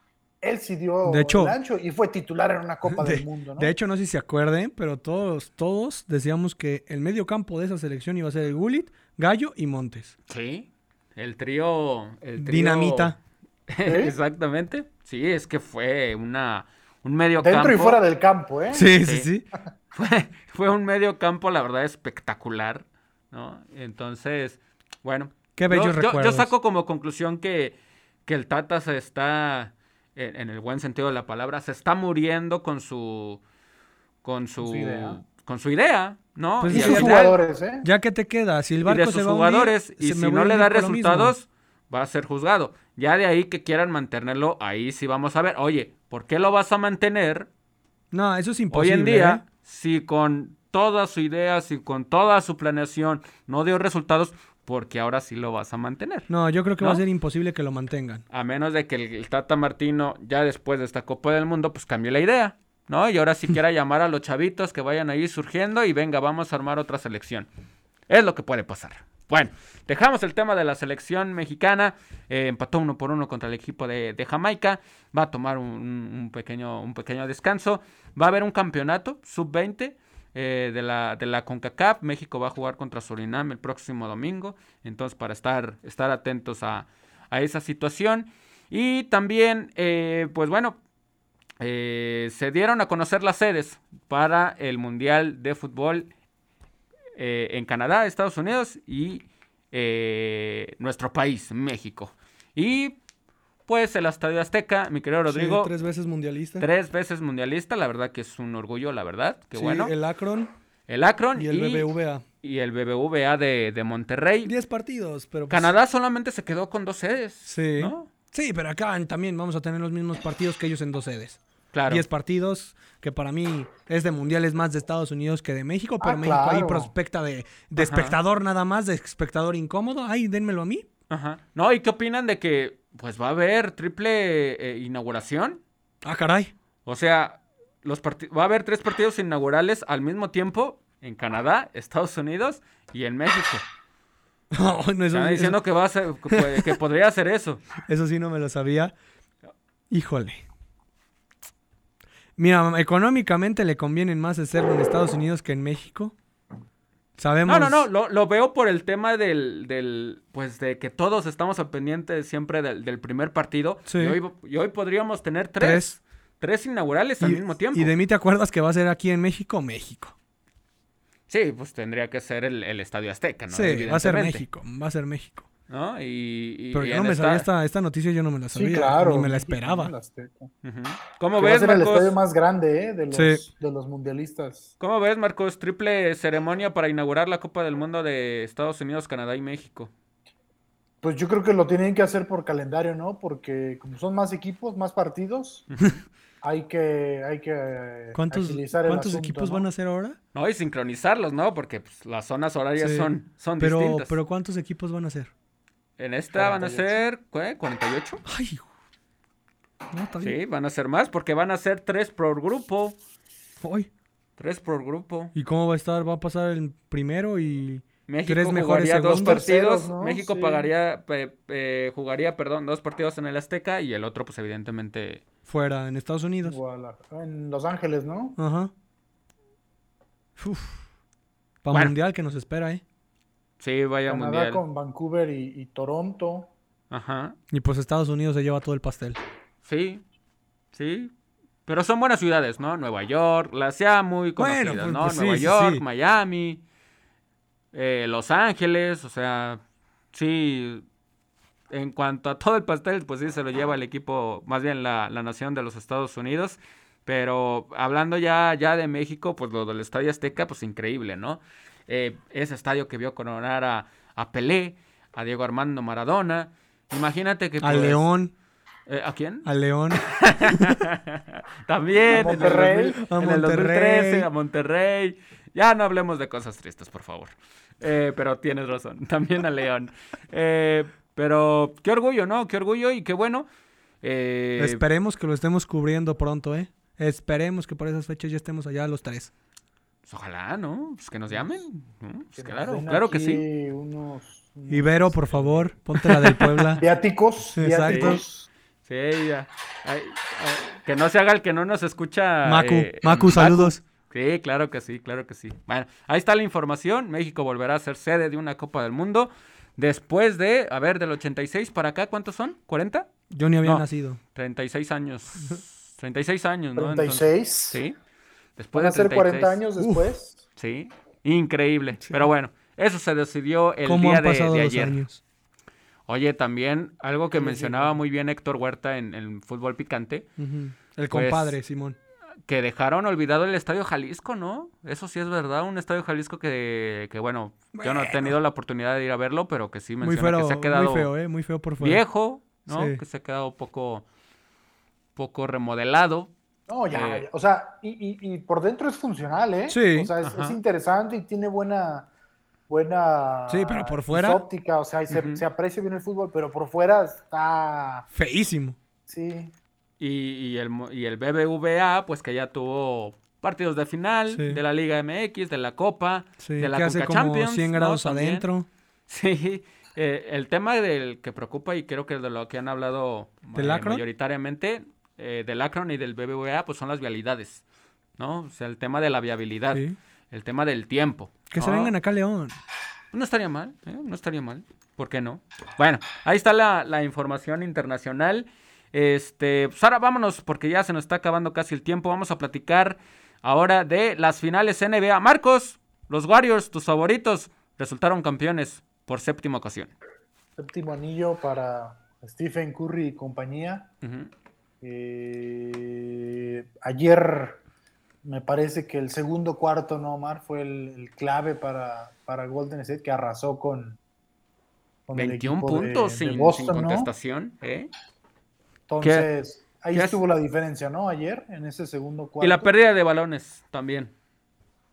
él sí dio de hecho, el ancho y fue titular en una Copa <laughs> del Mundo. ¿no? De hecho, no sé si se acuerden, pero todos, todos decíamos que el medio campo de esa selección iba a ser el Gulit, Gallo y Montes. Sí. El trío. El Dinamita. <laughs> Exactamente. Sí, es que fue una, un medio campo. Dentro y fuera del campo, ¿eh? Sí, sí, sí. <laughs> Fue, fue un medio campo, la verdad, espectacular. ¿no? Entonces, bueno. Qué bellos yo, yo, saco como conclusión que, que el Tata se está, en, el buen sentido de la palabra, se está muriendo con su. con su. Con su idea. ¿no? Pues y, sus jugadores, ¿eh? Ya que te queda, si el barco y de sus jugadores, y si no le da resultados, va a ser juzgado. Ya de ahí que quieran mantenerlo, ahí sí vamos a ver. Oye, ¿por qué lo vas a mantener? No, eso es imposible. Hoy en día, ¿eh? si con toda su idea, si con toda su planeación no dio resultados, porque ahora sí lo vas a mantener. No, yo creo que va a ser imposible que lo mantengan. A menos de que el, el, Tata Martino, ya después de esta Copa del Mundo, pues cambie la idea. ¿no? Y ahora sí quiera <laughs> llamar a los chavitos que vayan ahí surgiendo y venga, vamos a armar otra selección. Es lo que puede pasar. Bueno, dejamos el tema de la selección mexicana. Eh, empató uno por uno contra el equipo de, Jamaica. Va a tomar un, pequeño, un pequeño descanso. Va a haber un campeonato sub-20 eh, de, la, de la CONCACAF. México va a jugar contra Surinam el próximo domingo. Entonces, para estar, estar atentos a, esa situación. Y también, eh, pues bueno, eh, se dieron a conocer las sedes para el Mundial de Fútbol en Canadá, Estados Unidos y nuestro país, México. Y pues el Estadio Azteca, mi querido Rodrigo. tres veces mundialista. Tres veces mundialista, la verdad que es un orgullo, la verdad. Qué bueno. El Akron. El Akron y el BBVA. Y el BBVA de, de Monterrey. Diez partidos, pero. Pues Canadá solamente se quedó con dos sedes. Sí. Sí, pero acá también vamos a tener los mismos partidos que ellos en dos sedes. Claro. 10 partidos, que para mí es de mundiales más de Estados Unidos que de México, pero ah, México ahí prospecta de, espectador nada más, de espectador incómodo. Ay, dénmelo a mí. Ajá. No, ¿y qué opinan de que pues va a haber triple eh, inauguración? Ah, caray. O sea, los va a haber tres partidos inaugurales al mismo tiempo en Canadá, Estados Unidos y en México. <laughs> No, no, Están diciendo que va a ser, que podría hacer eso. <laughs> Eso sí no me lo sabía. Híjole. Mira, económicamente le conviene más hacerlo en Estados Unidos que en México. Sabemos. No, no, no, lo, veo por el tema del, del, pues de que todos estamos al pendiente siempre del, primer partido. Sí. Y hoy, podríamos tener tres, tres, inaugurales al mismo tiempo. ¿Y de mí te acuerdas que va a ser aquí en México? México. Sí, pues tendría que ser el, el Estadio Azteca, ¿no? Sí, va a ser México, va a ser México. ¿No? Y, Pero yo no me sabía esta, esta noticia, yo no me la sabía. Sí, claro. Ni me la esperaba. ¿Cómo ves, va a ser el estadio más grande ¿eh? de, los, de los mundialistas. ¿Cómo ves, Marcos? Triple ceremonia para inaugurar la Copa del Mundo de Estados Unidos, Canadá y México. Pues yo creo que lo tienen que hacer por calendario, ¿no? Porque como son más equipos, más partidos, hay que, hay que ¿Cuántos, ¿cuántos equipos van a hacer ahora? No, y sincronizarlos, ¿no? Porque pues, las zonas horarias son, son pero, distintas. Pero ¿cuántos equipos van a ser? En esta van a ser, ¿qué? ¿48? Ay, no, Sí, van a ser más porque van a ser tres por grupo. Hoy. Tres por grupo. ¿Y cómo va a estar? Va a pasar el primero y México tres mejores dos partidos. México pagaría, jugaría, perdón, dos partidos en el Azteca y el otro, pues evidentemente fuera en Estados Unidos. En Los Ángeles, ¿no? Ajá. Uf. Para mundial que nos espera, ¿eh? Sí, vaya Canadá mundial. con Vancouver y, Toronto. Ajá. Y pues Estados Unidos se lleva todo el pastel. Sí, sí. Pero son buenas ciudades, ¿no? Nueva York, las ya muy conocidas, pues, ¿no? Pues, Nueva York, Miami, eh, Los Ángeles, o sea, sí. En cuanto a todo el pastel, pues sí se lo lleva el equipo, más bien la, la nación de los Estados Unidos. Pero hablando ya, ya de México, pues lo del Estadio Azteca, pues increíble, ¿no? Eh, ese estadio que vio coronar a, a, Pelé, a Diego Armando Maradona. Imagínate que... a pues, León. Eh, ¿A quién? A León. <laughs> También. A Monterrey. En el, 2013, a Monterrey. Ya no hablemos de cosas tristes, por favor. Eh, pero tienes razón. <laughs> También a León. Eh, pero qué orgullo, ¿no? Qué orgullo y qué bueno. Esperemos que lo estemos cubriendo pronto, ¿eh? Esperemos que por esas fechas ya estemos allá los tres. Pues ojalá, ¿no? Pues que nos llamen. Pues claro, claro que sí. Ibero, por favor, ponte la del Puebla. <laughs> Viáticos. Exacto. Sí, ya. que no se haga el que no nos escucha. Macu, eh, Macu, saludos. Sí, claro que sí, claro que sí. Bueno, ahí está la información. México volverá a ser sede de una Copa del Mundo. Después de, a ver, del 86 para acá, ¿cuántos son? ¿40? Yo ni había nacido. 36 años. 36 años, ¿no? ¿36? sí. Después de ser 40 años después? sí, increíble. Pero bueno, eso se decidió el día de, de, ayer. Años? Oye, también algo que mencionaba muy bien Héctor Huerta en el fútbol picante. El pues, compadre, Simón. Que dejaron olvidado el Estadio Jalisco, ¿no? Eso sí es verdad, un Estadio Jalisco que, que bueno, yo no he tenido la oportunidad de ir a verlo, pero que sí menciona que se ha quedado muy feo, ¿eh? muy feo por fuera. viejo, ¿no? Que se ha quedado poco, poco remodelado. No, ya, eh, o sea, y, y, por dentro es funcional, ¿eh? Sí. O sea, es interesante y tiene buena buena sí, pero por fuera óptica, o sea, se, aprecia bien el fútbol, pero por fuera está feísimo. Sí. Y, el, y el BBVA, pues que ya tuvo partidos de final de la Liga MX, de la Copa, de la que hace como Champions, 100 grados adentro. Sí, eh, el tema del que preocupa y creo que de lo que han hablado eh, mayoritariamente eh, del Akron y del BBVA, pues son las vialidades, ¿no? O sea, el tema de la viabilidad. Sí el tema del tiempo. Que se vengan acá, León. No estaría mal, ¿eh? no estaría mal. ¿Por qué no? Bueno, ahí está la, información internacional. Este, pues ahora vámonos, porque ya se nos está acabando casi el tiempo. Vamos a platicar ahora de las finales NBA. Marcos, los Warriors, tus favoritos, resultaron campeones por séptima ocasión. Séptimo anillo para Stephen Curry y compañía. Eh, ayer me parece que el segundo cuarto, ¿no, Omar? Fue el, clave para, para, Golden State, que arrasó con, 21 puntos sin, contestación. ¿eh? Entonces, ahí estuvo la diferencia, ¿no? Ayer, en ese segundo cuarto. Y la pérdida de balones también.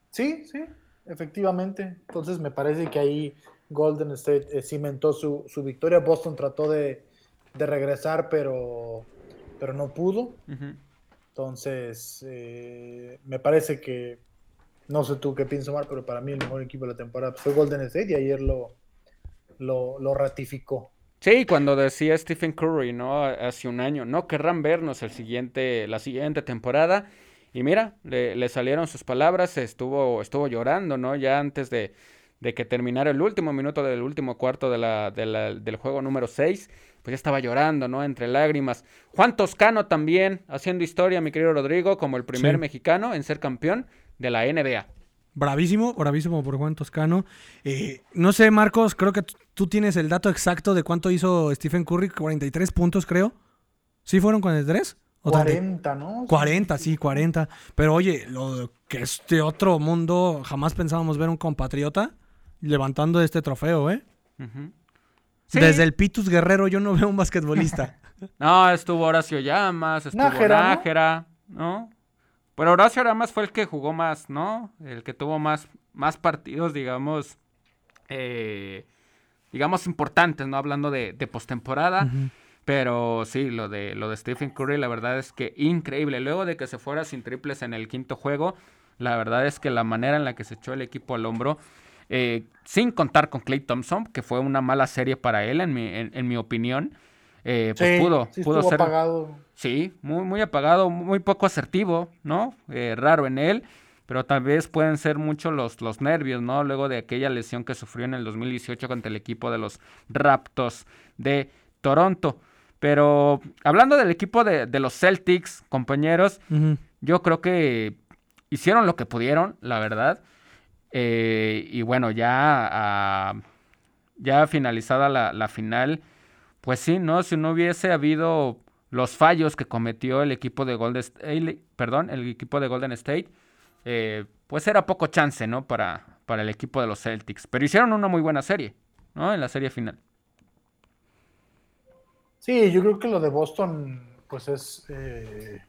Sí, sí, efectivamente. Entonces, me parece que ahí Golden State eh, cimentó su, victoria. Boston trató de, regresar, pero, pero no pudo. Entonces, eh, me parece que, no sé tú qué piensas, Omar, pero para mí el mejor equipo de la temporada fue Golden State y ayer lo, lo, ratificó. Sí, cuando decía Stephen Curry, ¿no? Hace un año, no querrán vernos el siguiente, la siguiente temporada. Y mira, le, salieron sus palabras, estuvo, estuvo llorando, ¿no? Ya antes de, de que terminara el último minuto del último cuarto de la, del juego número 6 pues ya estaba llorando, ¿no? Entre lágrimas. Juan Toscano también haciendo historia, mi querido Rodrigo, como el primer mexicano en ser campeón de la NBA. Bravísimo, bravísimo por Juan Toscano. Eh, no sé, Marcos, creo que tú tienes el dato exacto de cuánto hizo Stephen Curry, 43 puntos, creo. ¿Sí fueron 43? 40, ¿no? 40, sí, 40. Pero oye, lo que este otro mundo, jamás pensábamos ver un compatriota levantando este trofeo, ¿eh? Desde el Pitus Guerrero yo no veo un basquetbolista. <laughs> no, estuvo Horacio Llamas, estuvo Nájera, ¿no? Pero Horacio Llamas fue el que jugó más, ¿no? El que tuvo más, más partidos, digamos, eh, digamos importantes, ¿no? Hablando de, de postemporada. Pero sí, lo de, lo de Stephen Curry, la verdad es que increíble. Luego de que se fuera sin triples en el quinto juego, la verdad es que la manera en la que se echó el equipo al hombro eh, sin contar con Clay Thompson, que fue una mala serie para él, en mi, en, mi opinión. Eh, pues pudo, pudo ser. Apagado. Sí, muy, muy apagado, muy poco asertivo, ¿no? Eh, raro en él, pero tal vez pueden ser mucho los, los nervios, ¿no? Luego de aquella lesión que sufrió en el 2018 contra el equipo de los Raptors de Toronto. Pero hablando del equipo de, los Celtics, compañeros, yo creo que hicieron lo que pudieron, la verdad. Eh, y bueno, ya, ah, ya finalizada la, final, pues sí, ¿no? Si no hubiese habido los fallos que cometió el equipo de Golden State, perdón, el equipo de Golden State, eh, pues era poco chance, ¿no? Para, para el equipo de los Celtics. Pero hicieron una muy buena serie, ¿no? En la serie final. Sí, yo creo que lo de Boston, pues es eh,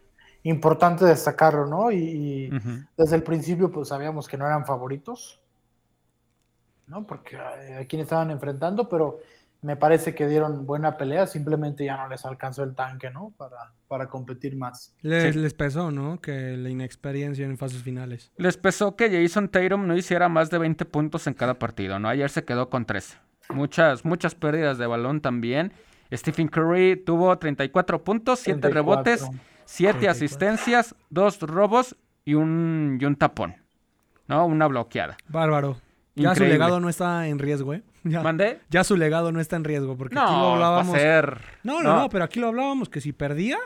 importante destacarlo, ¿no? Y, desde el principio, pues sabíamos que no eran favoritos, ¿no? Porque eh, a, quién estaban enfrentando, pero me parece que dieron buena pelea, simplemente ya no les alcanzó el tanque, ¿no? Para, para competir más. Les, les pesó, ¿no? Que la inexperiencia en fases finales. Les pesó que Jason Tatum no hiciera más de 20 puntos en cada partido, ¿no? Ayer se quedó con 13. Muchas, muchas pérdidas de balón también. Stephen Curry tuvo 34 puntos, 7 rebotes, 7 asistencias, 2 robos y un, y un tapón, ¿no? Una bloqueada. Bárbaro. Ya su legado no está en riesgo, ¿eh? <laughs> Ya, ¿Mandé? Ya su legado no está en riesgo, porque aquí lo hablábamos. No, no, no, pero aquí lo hablábamos que si perdía,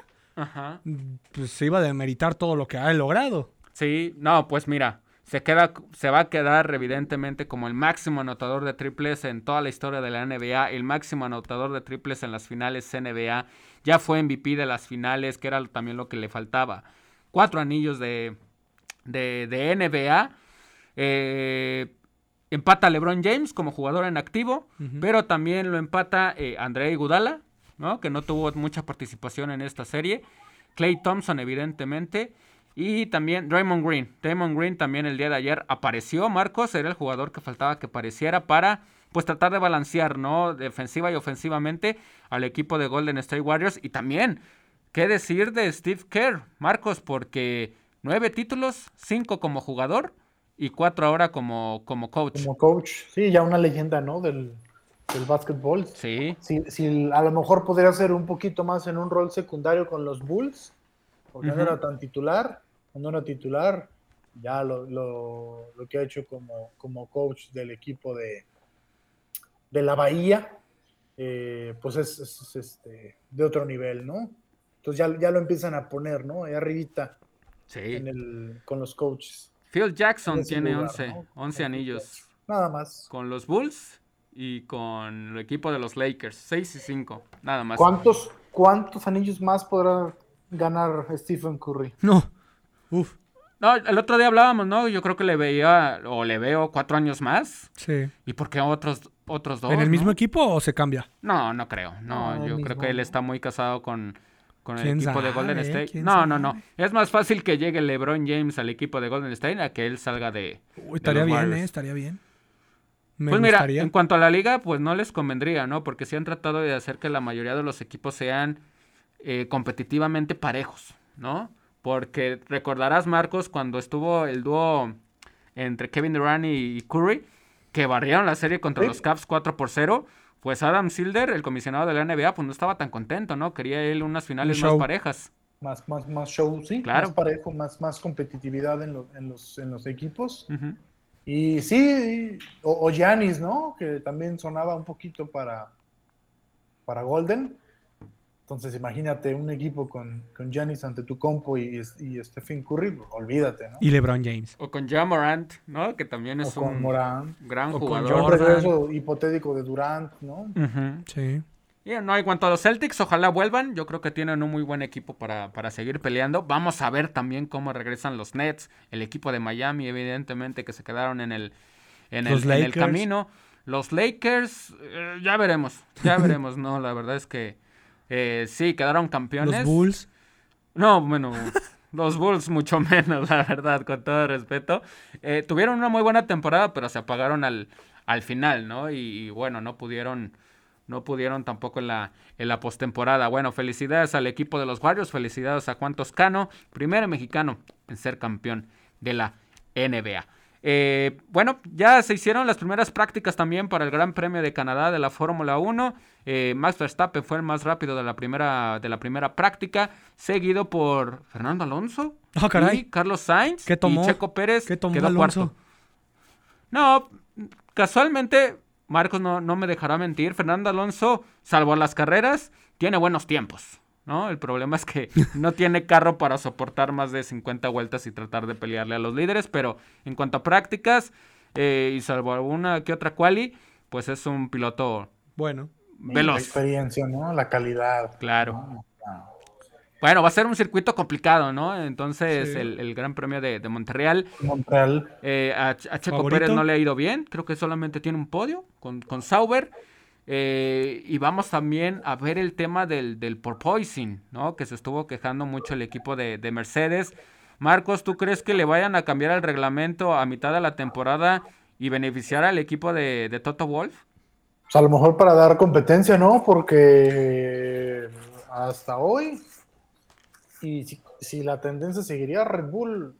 pues se iba a demeritar todo lo que ha logrado. Sí, no, pues mira, se, queda, se va a quedar evidentemente como el máximo anotador de triples en toda la historia de la NBA, el máximo anotador de triples en las finales NBA, ya fue MVP de las finales, que era también lo que le faltaba. Cuatro anillos de, de, NBA. Eh, empata LeBron James como jugador en activo, pero también lo empata eh, André Gudala, ¿no? que no tuvo mucha participación en esta serie. Clay Thompson, evidentemente. Y también Draymond Green. Draymond Green también el día de ayer apareció. Marcos era el jugador que faltaba que apareciera para pues tratar de balancear, ¿no? Defensiva y ofensivamente al equipo de Golden State Warriors. Y también, ¿qué decir de Steve Kerr, Marcos? Porque nueve títulos, cinco como jugador y cuatro ahora como, como coach. Como coach, sí, ya una leyenda, ¿no? Del, del básquetbol. Sí. Si, a lo mejor podría ser un poquito más en un rol secundario con los Bulls, porque no era tan titular, no era titular, ya lo, lo, lo, que ha hecho como, como coach del equipo de, de la Bahía, eh, pues es, este, de otro nivel, ¿no? Entonces ya, ya, lo empiezan a poner, ¿no? Ahí arribita sí. en el, con los coaches. Phil Jackson tiene 11, 11 anillos. Nada más. Con los Bulls y con el equipo de los Lakers, 6 y 5, nada más. ¿Cuántos, ¿Cuántos anillos más podrá ganar Stephen Curry? No, uf. No, el otro día hablábamos, ¿no? Yo creo que le veía o le veo cuatro años más. Sí. ¿Y por qué otros, otros dos? ¿En el mismo equipo o se cambia? No, no creo. No, yo creo que él está muy casado con, con el equipo de Golden State. No, no, no. Es más fácil que llegue LeBron James al equipo de Golden State a que él salga de. Uy, estaría bien, ¿eh? Estaría bien. pues mira, en cuanto a la liga, pues no les convendría, ¿no? Porque sí han tratado de hacer que la mayoría de los equipos sean eh, competitivamente parejos, ¿no? Porque recordarás, Marcos, cuando estuvo el dúo entre Kevin Durant y Curry, que barrieron la serie contra los Cavs 4 por 0, pues Adam Silder, el comisionado de la NBA, pues no estaba tan contento, ¿no? Quería él unas finales más parejas. Más, más, más show, sí. Claro. Más parejo, más, más competitividad en, en, los, en los equipos. Y sí, o Giannis, ¿no? Que también sonaba un poquito para, para Golden. Entonces, imagínate un equipo con, con Giannis ante tu compo y, y Stephen Curry, olvídate, ¿no? Y LeBron James. O con Ja Morant, ¿no? Que también es un gran jugador. Con un regreso hipotético de Durant, ¿no? Sí. Y no, en cuanto a los Celtics, ojalá vuelvan. Yo creo que tienen un muy buen equipo para, para seguir peleando. Vamos a ver también cómo regresan los Nets, el equipo de Miami, evidentemente, que se quedaron en el, en el, en el camino. Los Lakers, eh, ya veremos, ya veremos, ¿no? La verdad es que eh, sí, quedaron campeones. Los Bulls. No, bueno, los Bulls <laughs> mucho menos, la verdad, con todo respeto. Eh, tuvieron una muy buena temporada, pero se apagaron al, al final, ¿no? Y, bueno, no pudieron, no pudieron tampoco en la, en la postemporada. Bueno, felicidades al equipo de los Warriors, felicidades a Juan Toscano, primer mexicano en ser campeón de la NBA. Eh, bueno, ya se hicieron las primeras prácticas también para el Gran Premio de Canadá de la Fórmula 1. Eh, Max Verstappen fue el más rápido de la primera, de la primera práctica, seguido por Fernando Alonso ah, y Carlos Sainz tomó? y Checo Pérez ¿Qué tomó quedó cuarto. No, casualmente, Marcos no, no me dejará mentir, Fernando Alonso, salvo las carreras, tiene buenos tiempos. ¿No? El problema es que no tiene carro para soportar más de 50 vueltas y tratar de pelearle a los líderes, pero en cuanto a prácticas, eh, y salvo alguna que otra quali, pues es un piloto bueno, veloz. La experiencia, ¿no? La calidad. Claro. Bueno, va a ser un circuito complicado, ¿no? Entonces, el, Gran Premio de, de Montreal. Montreal. Eh, a, Checo Pérez no le ha ido bien. Creo que solamente tiene un podio con, con Sauber. Eh, y vamos también a ver el tema del, del porpoising, ¿no? Que se estuvo quejando mucho el equipo de, de Mercedes. Marcos, ¿tú crees que le vayan a cambiar el reglamento a mitad de la temporada y beneficiar al equipo de, de Toto Wolf? Pues a lo mejor para dar competencia, ¿no? Porque hasta hoy, y si, la tendencia seguiría, Red Bull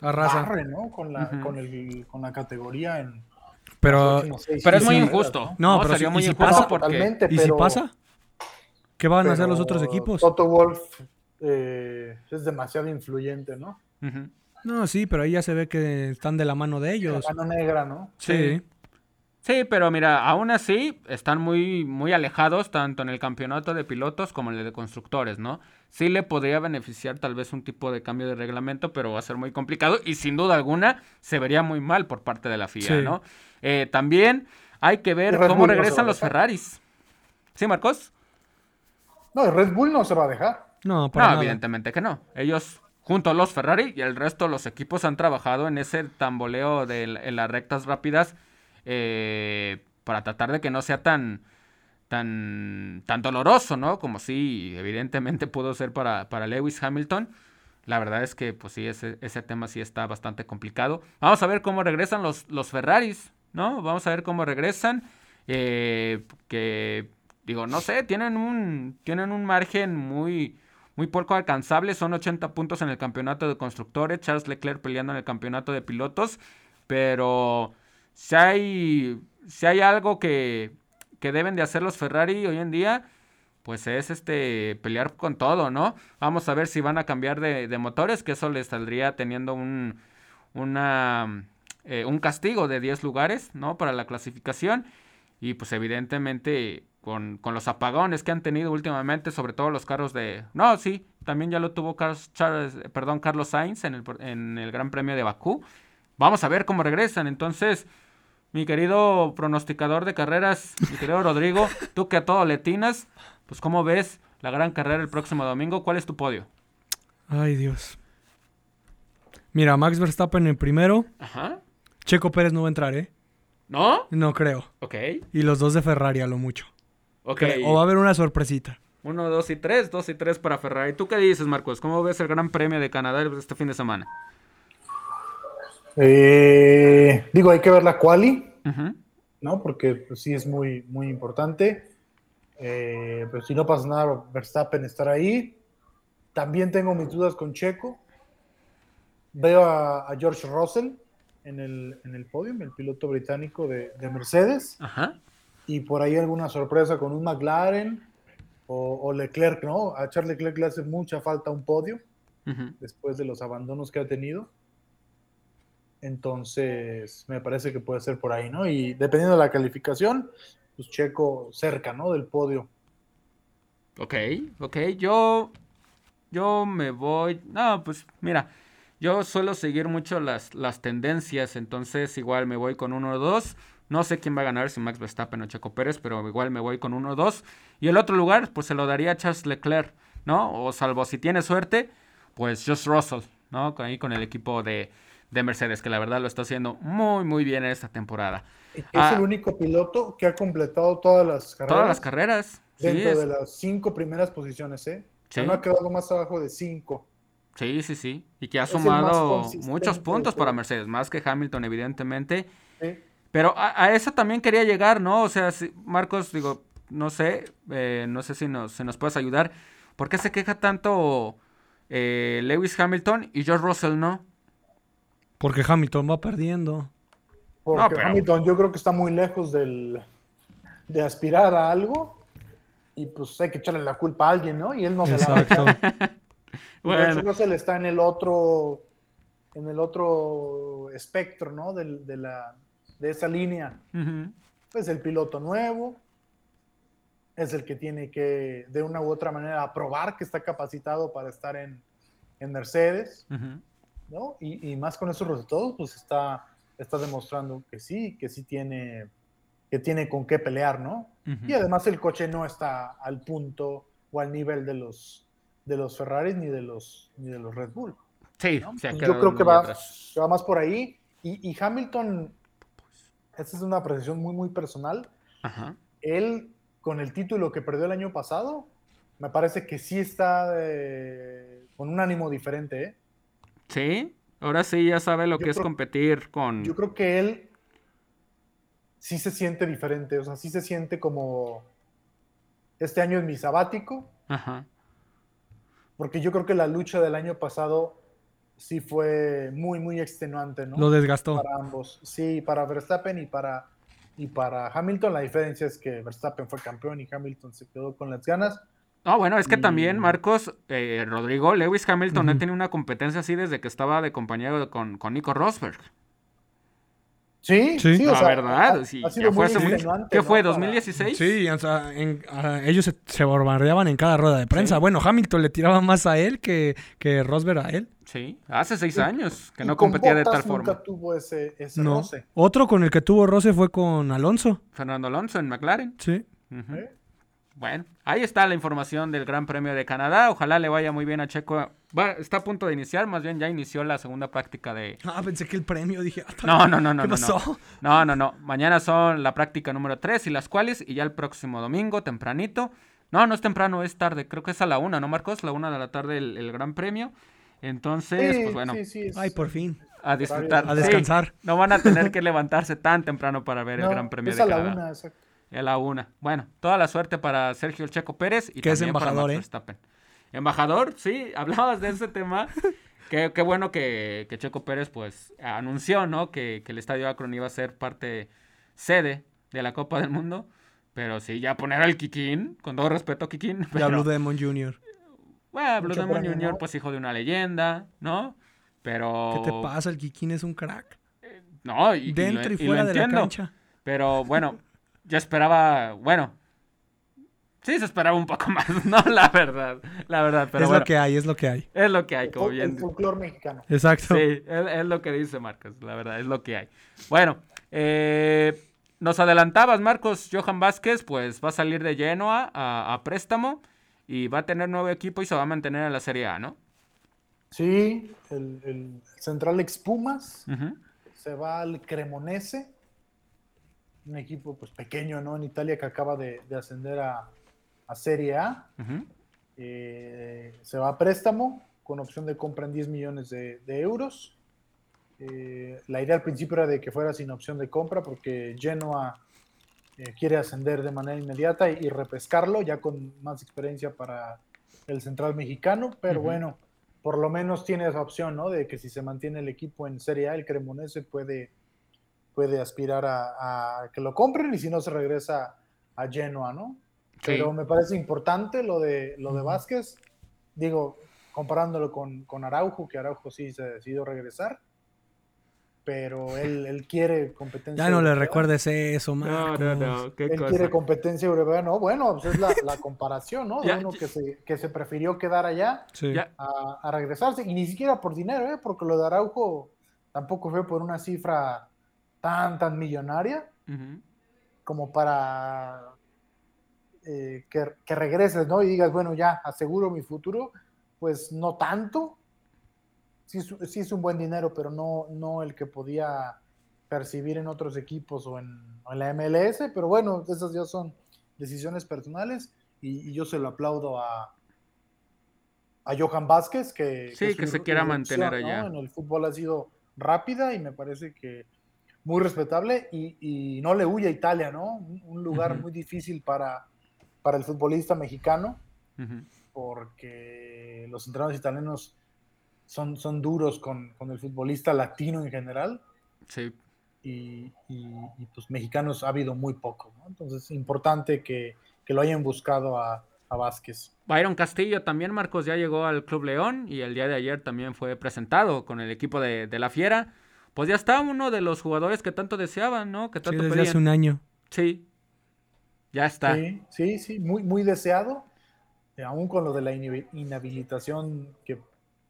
arrasa, ¿no? Con la, con, el, con la categoría en, pero, pero es muy injusto. No, pero sería muy injusto pasa, porque... ¿Y si pasa? ¿Qué van a hacer los otros equipos? Toto Wolf eh, es demasiado influyente, ¿no? No, sí, pero ahí ya se ve que están de la mano de ellos. La mano negra, ¿no? Sí. Sí, pero mira, aún así están muy, muy alejados tanto en el campeonato de pilotos como en el de constructores, ¿no? Sí le podría beneficiar tal vez un tipo de cambio de reglamento, pero va a ser muy complicado y sin duda alguna se vería muy mal por parte de la FIA, ¿no? Eh, también hay que ver cómo regresan los Ferraris. ¿Sí, Marcos? No, el Red Bull no se va a dejar. No, para no evidentemente que no. Ellos, junto a los Ferrari y el resto de los equipos, han trabajado en ese tamboleo de en las rectas rápidas eh, para tratar de que no sea tan, tan, tan doloroso, ¿no? Como sí, evidentemente <laughs> pudo ser para, para Lewis Hamilton. La verdad es que, pues sí, ese, ese tema sí está bastante complicado. Vamos a ver cómo regresan los, los Ferraris. ¿no? Vamos a ver cómo regresan. Eh, que, digo, no sé, tienen un, tienen un margen muy, muy poco alcanzable. Son 80 puntos en el campeonato de constructores. Charles Leclerc peleando en el campeonato de pilotos. Pero si hay, si hay algo que, que deben de hacer los Ferrari hoy en día, pues es este pelear con todo, ¿no? Vamos a ver si van a cambiar de, de motores, que eso les saldría teniendo un, una eh, un castigo de 10 lugares, ¿no? Para la clasificación. Y pues evidentemente con, los apagones que han tenido últimamente, sobre todo los carros de... No, sí, también ya lo tuvo Carlos, perdón, Carlos Sainz en el, en el Gran Premio de Bakú. Vamos a ver cómo regresan. Entonces, mi querido pronosticador de carreras, mi querido Rodrigo, tú que a todo le tinas, pues cómo ves la gran carrera el próximo domingo, ¿cuál es tu podio? Ay, Dios. Mira, Max Verstappen en primero. Ajá. Checo Pérez no va a entrar, ¿eh? ¿No? No creo. Ok. Y los dos de Ferrari a lo mucho. Ok. O va a haber una sorpresita. Uno, dos y tres, dos y tres para Ferrari. ¿Tú qué dices, Marcos? ¿Cómo ves el Gran Premio de Canadá este fin de semana? Eh, digo, hay que ver la quali, ¿no? Porque pues, sí es muy, muy importante. Eh, pero si no pasa nada, Verstappen estar ahí. También tengo mis dudas con Checo. Veo a, a George Russell en el, en el podium, el piloto británico de, Mercedes. Y por ahí alguna sorpresa con un McLaren o, Leclerc, ¿no? A Charles Leclerc le hace mucha falta un podio después de los abandonos que ha tenido. Entonces, me parece que puede ser por ahí, ¿no? Y dependiendo de la calificación, pues Checo cerca, ¿no? Del podio. Ok, ok, yo, yo me voy, no, pues mira, yo suelo seguir mucho las, las tendencias, entonces igual me voy con 1 o 2. No sé quién va a ganar, si Max Verstappen o Checo Pérez, pero igual me voy con 1 o 2. Y el otro lugar, pues se lo daría a Charles Leclerc, ¿no? O salvo si tiene suerte, pues Just Russell, ¿no? Ahí con el equipo de, Mercedes, que la verdad lo está haciendo muy, muy bien en esta temporada. Es el ah, único piloto que ha completado todas las carreras. Todas las carreras. Dentro de las cinco primeras posiciones, ¿eh? no ha quedado más abajo de cinco. Sí, sí, sí. Y que ha sumado muchos puntos para Mercedes, más que Hamilton, evidentemente. Pero a, eso también quería llegar, ¿no? O sea, Marcos, digo, no sé, eh, no sé si nos, se nos puedes ayudar. ¿Por qué se queja tanto eh, Lewis Hamilton y George Russell no? Porque Hamilton va perdiendo. Porque Hamilton yo creo que está muy lejos del, de aspirar a algo y pues hay que echarle la culpa a alguien, ¿no? Y él no se la <laughs> bueno. Russell está en el otro, en el otro espectro, ¿no? De, la, de esa línea. Es el piloto nuevo, es el que tiene que, de una u otra manera, probar que está capacitado para estar en, Mercedes, ¿no? Y, más con esos resultados, pues está, está demostrando que sí, que sí tiene, que tiene con qué pelear, ¿no? Y además el coche no está al punto o al nivel de los, de los Ferraris ni de los, ni de los Red Bull. Sí, yo creo que va, va, más por ahí. Y, Hamilton, esta es una apreciación muy, muy personal. él, con el título que perdió el año pasado, me parece que sí está eh, con un ánimo diferente. ¿eh? Sí, ahora sí ya sabe lo que es competir con... Yo creo que él sí se siente diferente, o sea, sí se siente como este año es mi sabático. Ajá. Porque yo creo que la lucha del año pasado sí fue muy, muy extenuante, ¿no? Lo desgastó. Para ambos. Sí, para Verstappen y para, y para Hamilton. La diferencia es que Verstappen fue campeón y Hamilton se quedó con las ganas. No, bueno, es que también Marcos, eh, Rodrigo, Lewis Hamilton ha tenido una competencia así desde que estaba de compañero con, con Nico Rosberg. Sí, sí, la verdad, sí. fue ¿Qué fue, 2016? Sí, o sea, ellos se, se, bombardeaban en cada rueda de prensa. Bueno, Hamilton le tiraba más a él que, que Rosberg a él. Sí, hace seis años que no competía de tal forma. Nunca tuvo ese, ese roce. Otro con el que tuvo roce fue con Alonso. Fernando Alonso en McLaren. Sí. Bueno, ahí está la información del Gran Premio de Canadá. Ojalá le vaya muy bien a Checo. está a punto de iniciar, más bien ya inició la segunda práctica de. Ah, pensé que el premio, dije. Ah, no, no, no, no. ¿Qué pasó? No, no, no. Mañana son la práctica número 3 y las cuales, y ya el próximo domingo, tempranito. No, no es temprano, es tarde. Creo que es a la una, ¿no, Marcos? La una de la tarde el Gran Premio. Entonces, pues bueno. Ay, por fin. A disfrutar. A descansar. no van a tener que levantarse tan temprano para ver el Gran Premio es de a la una, exacto. A la una. Bueno, toda la suerte para Sergio Checo Pérez y es embajador, ¿eh? Embajador, sí, hablabas de ese tema. <laughs> Qué, qué, bueno que, que, Checo Pérez pues anunció, ¿no? Que, que el Estadio Akron iba a ser parte sede de la Copa del Mundo. Pero sí, ya poner al Kikín, con todo respeto a Kikín. Ya Blue Demon Jr. Bueno, Blue Demon Jr., pues hijo de una leyenda, ¿no? Pero. ¿Qué te pasa? El Kikín es un crack. Eh, no, y. Dentro y, fuera de la cancha. Pero bueno, yo esperaba. Bueno. Sí, se esperaba un poco <laughs> más, ¿no? La verdad. La verdad. Pero es lo que hay, es lo que hay. Es lo que hay, como bien. El folclore mexicano. Exacto. Sí, es, lo que dice Marcos, la verdad, es lo que hay. Bueno, eh, nos adelantabas, Marcos. Johan Vázquez, pues va a salir de Genoa a préstamo y va a tener nuevo equipo y se va a mantener en la Serie A, ¿no? Sí, el, Central Expumas se va al Cremonese, un equipo pues pequeño, ¿no? En Italia que acaba de, ascender a, Serie A. Eh, se va a préstamo con opción de compra en 10 millones de, euros. Eh, la idea al principio era de que fuera sin opción de compra porque Genoa eh, quiere ascender de manera inmediata y, repescarlo, ya con más experiencia para el central mexicano, pero bueno, por lo menos tiene esa opción, ¿no? De que si se mantiene el equipo en Serie A, el Cremonese puede, puede aspirar a, que lo compren y si no se regresa a Genoa, ¿no? Pero me parece importante lo de, lo de Vázquez, digo, comparándolo con, con Araujo, que Araujo sí se decidió regresar pero él, él quiere competencia. Ya no le recuerdes eso, Marcos. No, no, no. él quiere competencia europea. No, bueno, pues es la, la comparación, ¿no? <laughs> De uno que se, que se prefirió quedar allá a, a, regresarse. Y ni siquiera por dinero, ¿eh? Porque lo de Araujo tampoco fue por una cifra tan, tan millonaria como para eh, que, que regreses, ¿no? Y digas, bueno, ya aseguro mi futuro. Pues no tanto, sí, es un buen dinero, pero no, no el que podía percibir en otros equipos o en, la MLS, pero bueno, esas ya son decisiones personales y, yo se lo aplaudo a, a Johan Vázquez, que, sí, que, se quiera mantener allá. En el fútbol ha sido rápida y me parece que muy respetable y, no le huye a Italia, ¿no? Un, lugar muy difícil para, para el futbolista mexicano, porque los entrenadores italianos son, son duros con, el futbolista latino en general. Sí. Y, pues mexicanos ha habido muy poco, ¿no? Entonces es importante que, lo hayan buscado a, a, Vázquez. Byron Castillo también, Marcos, ya llegó al Club León y el día de ayer también fue presentado con el equipo de, la Fiera. Pues ya está uno de los jugadores que tanto deseaban, ¿no? Que tanto sí, desde hace un año. Sí, ya está. Sí, sí, sí, muy, muy deseado. Eh, aún con lo de la inhabilitación que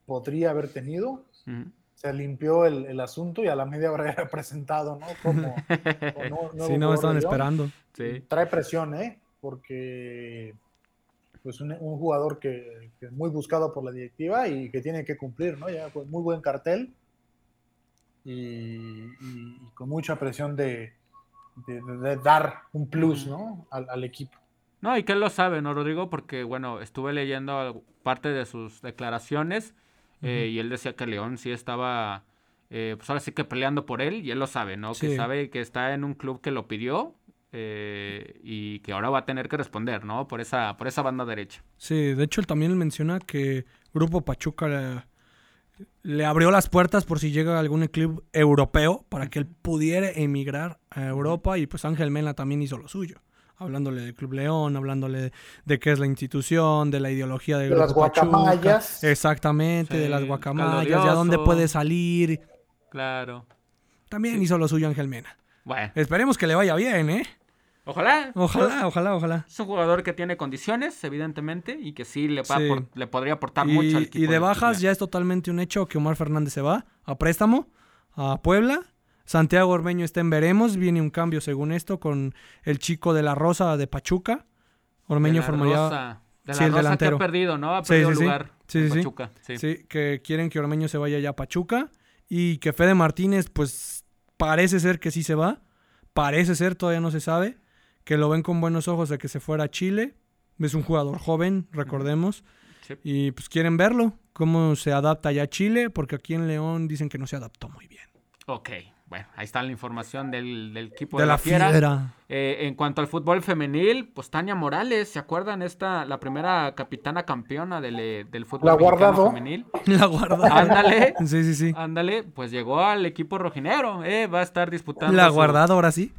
podría haber tenido. Se limpió el, asunto y a la media hora <laughs> era presentado, ¿no? Como, no, <laughs> sí, no estaban esperando. Trae presión, ¿eh? Porque pues un, jugador que, es muy buscado por la directiva y que tiene que cumplir, ¿no? Ya muy buen cartel y, con mucha presión de, de, dar un plus, ¿no? Al, equipo. No, y que él lo sabe, ¿no, Rodrigo? Porque, bueno, estuve leyendo parte de sus declaraciones eh, y él decía que León sí estaba, eh, pues ahora sí que peleando por él y él lo sabe, ¿no? Que sabe que está en un club que lo pidió eh, y que ahora va a tener que responder, ¿no? Por esa, por esa banda derecha. Sí, de hecho él también menciona que Grupo Pachuca le, abrió las puertas por si llega algún club europeo para que él pudiera emigrar a Europa y pues Ángel Mena también hizo lo suyo. Hablándole del Club León, hablándole de, qué es la institución, de la ideología de, las guacamayas. Exactamente, de las guacamayas, de a dónde puede salir. Claro. También hizo lo suyo Ángel Mena. Bueno. Esperemos que le vaya bien, ¿eh? Ojalá. Ojalá, ojalá, ojalá. Es un jugador que tiene condiciones, evidentemente, y que sí le, le podría aportar mucho al equipo. Y de bajas ya es totalmente un hecho que Omar Fernández se va a préstamo a Puebla. Santiago Ormeño está en veremos. Viene un cambio según esto con el chico de la Rosa de Pachuca. Ormeño formaría. De la el delantero. que ha perdido, ¿no? Ha perdido lugar sí, Pachuca. Sí. que quieren que Ormeño se vaya ya a Pachuca. Y que Fede Martínez, pues parece ser que sí se va. Parece ser, todavía no se sabe que lo ven con buenos ojos de que se fuera a Chile. Es un jugador joven, recordemos. Y pues quieren verlo, cómo se adapta ya a Chile, porque aquí en León dicen que no se adaptó muy bien. Ok, bueno, ahí está la información del, equipo de, la, Fiera. Eh, en cuanto al fútbol femenil, pues Tania Morales, ¿se acuerdan? Esta, la primera capitana campeona del, eh, del fútbol la guardado. femenil. <laughs> La guardado. Ándale. sí, sí, sí. Ándale, pues llegó al equipo rojinegro, eh, va a estar disputando. La guardado ahora sí.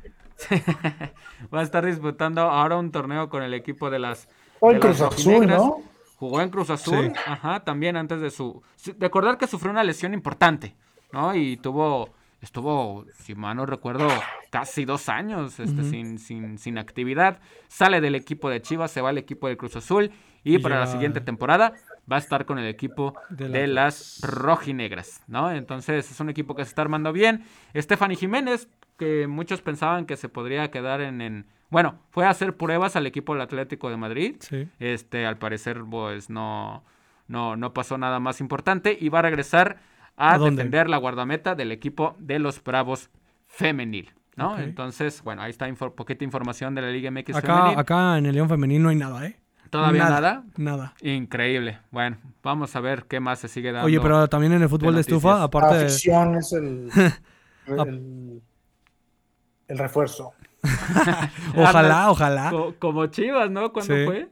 <laughs> Va a estar disputando ahora un torneo con el equipo de las. en Cruz Azul, ¿no? Jugó en Cruz Azul, ajá, también antes de su. Recordar que sufrió una lesión importante, ¿no? Y tuvo. Estuvo, si mal no recuerdo, casi dos años este, sin, sin, sin actividad. Sale del equipo de Chivas, se va al equipo de Cruz Azul. Y, para la siguiente temporada va a estar con el equipo de, las rojinegras, ¿no? Entonces es un equipo que se está armando bien. Stephanie Jiménez que muchos pensaban que se podría quedar en, bueno, fue a hacer pruebas al equipo del Atlético de Madrid. Este, al parecer, pues no, no, no pasó nada más importante y va a regresar a, defender la guardameta del equipo de los Bravos femenil. ¿no? Entonces, bueno, ahí está poquita información de la Liga MX acá, Acá en el León femenil no hay nada, ¿eh? ¿Todavía nada, nada? Increíble. Bueno, vamos a ver qué más se sigue dando. Oye, pero también en el fútbol de, estufa, aparte de... es el, <laughs> el refuerzo. <laughs> ojalá, ojalá. como Chivas, ¿no? ¿Cuándo fue?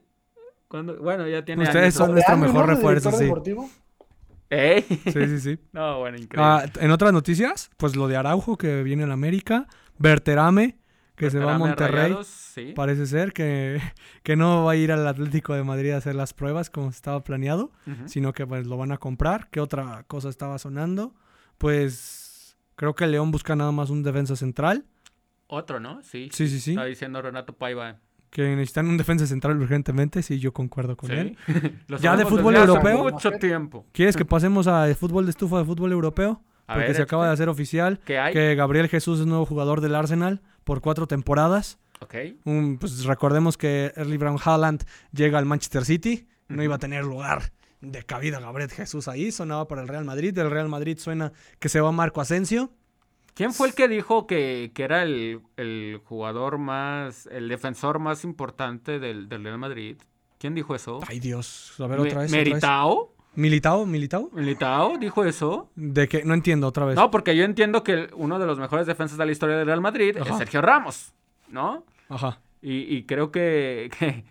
Bueno, ya tiene. Ustedes son nuestro mejor refuerzo, sí. ¿Eh? Sí, sí, sí. <laughs> no, bueno, increíble. Ah, en otras noticias, pues lo de Araujo que viene en América, Berterame que se va a Monterrey. Parece ser que, <laughs> que, no va a ir al Atlético de Madrid a hacer las pruebas como estaba planeado, sino que pues lo van a comprar. ¿Qué otra cosa estaba sonando? Pues creo que León busca nada más un defensa central. Otro, ¿no? Sí. Sí, sí, sí. Está diciendo Renato Paiva. Que necesitan un defensa central urgentemente, sí, yo concuerdo con él. <laughs> ya de fútbol europeo. Mucho tiempo. ¿Quieres que pasemos a fútbol de estufa de fútbol europeo? Porque se acaba de hacer oficial que Gabriel Jesús es nuevo jugador del Arsenal por cuatro temporadas. Ok. pues recordemos que Early Brown Haaland llega al Manchester City. No iba a tener lugar de cabida Gabriel Jesús ahí. Sonaba para el Real Madrid. Del Real Madrid suena que se va Marco Asensio. ¿Quién fue el que dijo que, era el, jugador más, el defensor más importante del, Real Madrid? ¿Quién dijo eso? Ay, Dios. A ver, otra vez. ¿Meritao? ¿Militao? ¿Militao? ¿Militao dijo eso? ¿De qué? No entiendo otra vez. No, porque yo entiendo que uno de los mejores defensas de la historia del Real Madrid es Sergio Ramos, ¿no? Ajá. Y, creo que,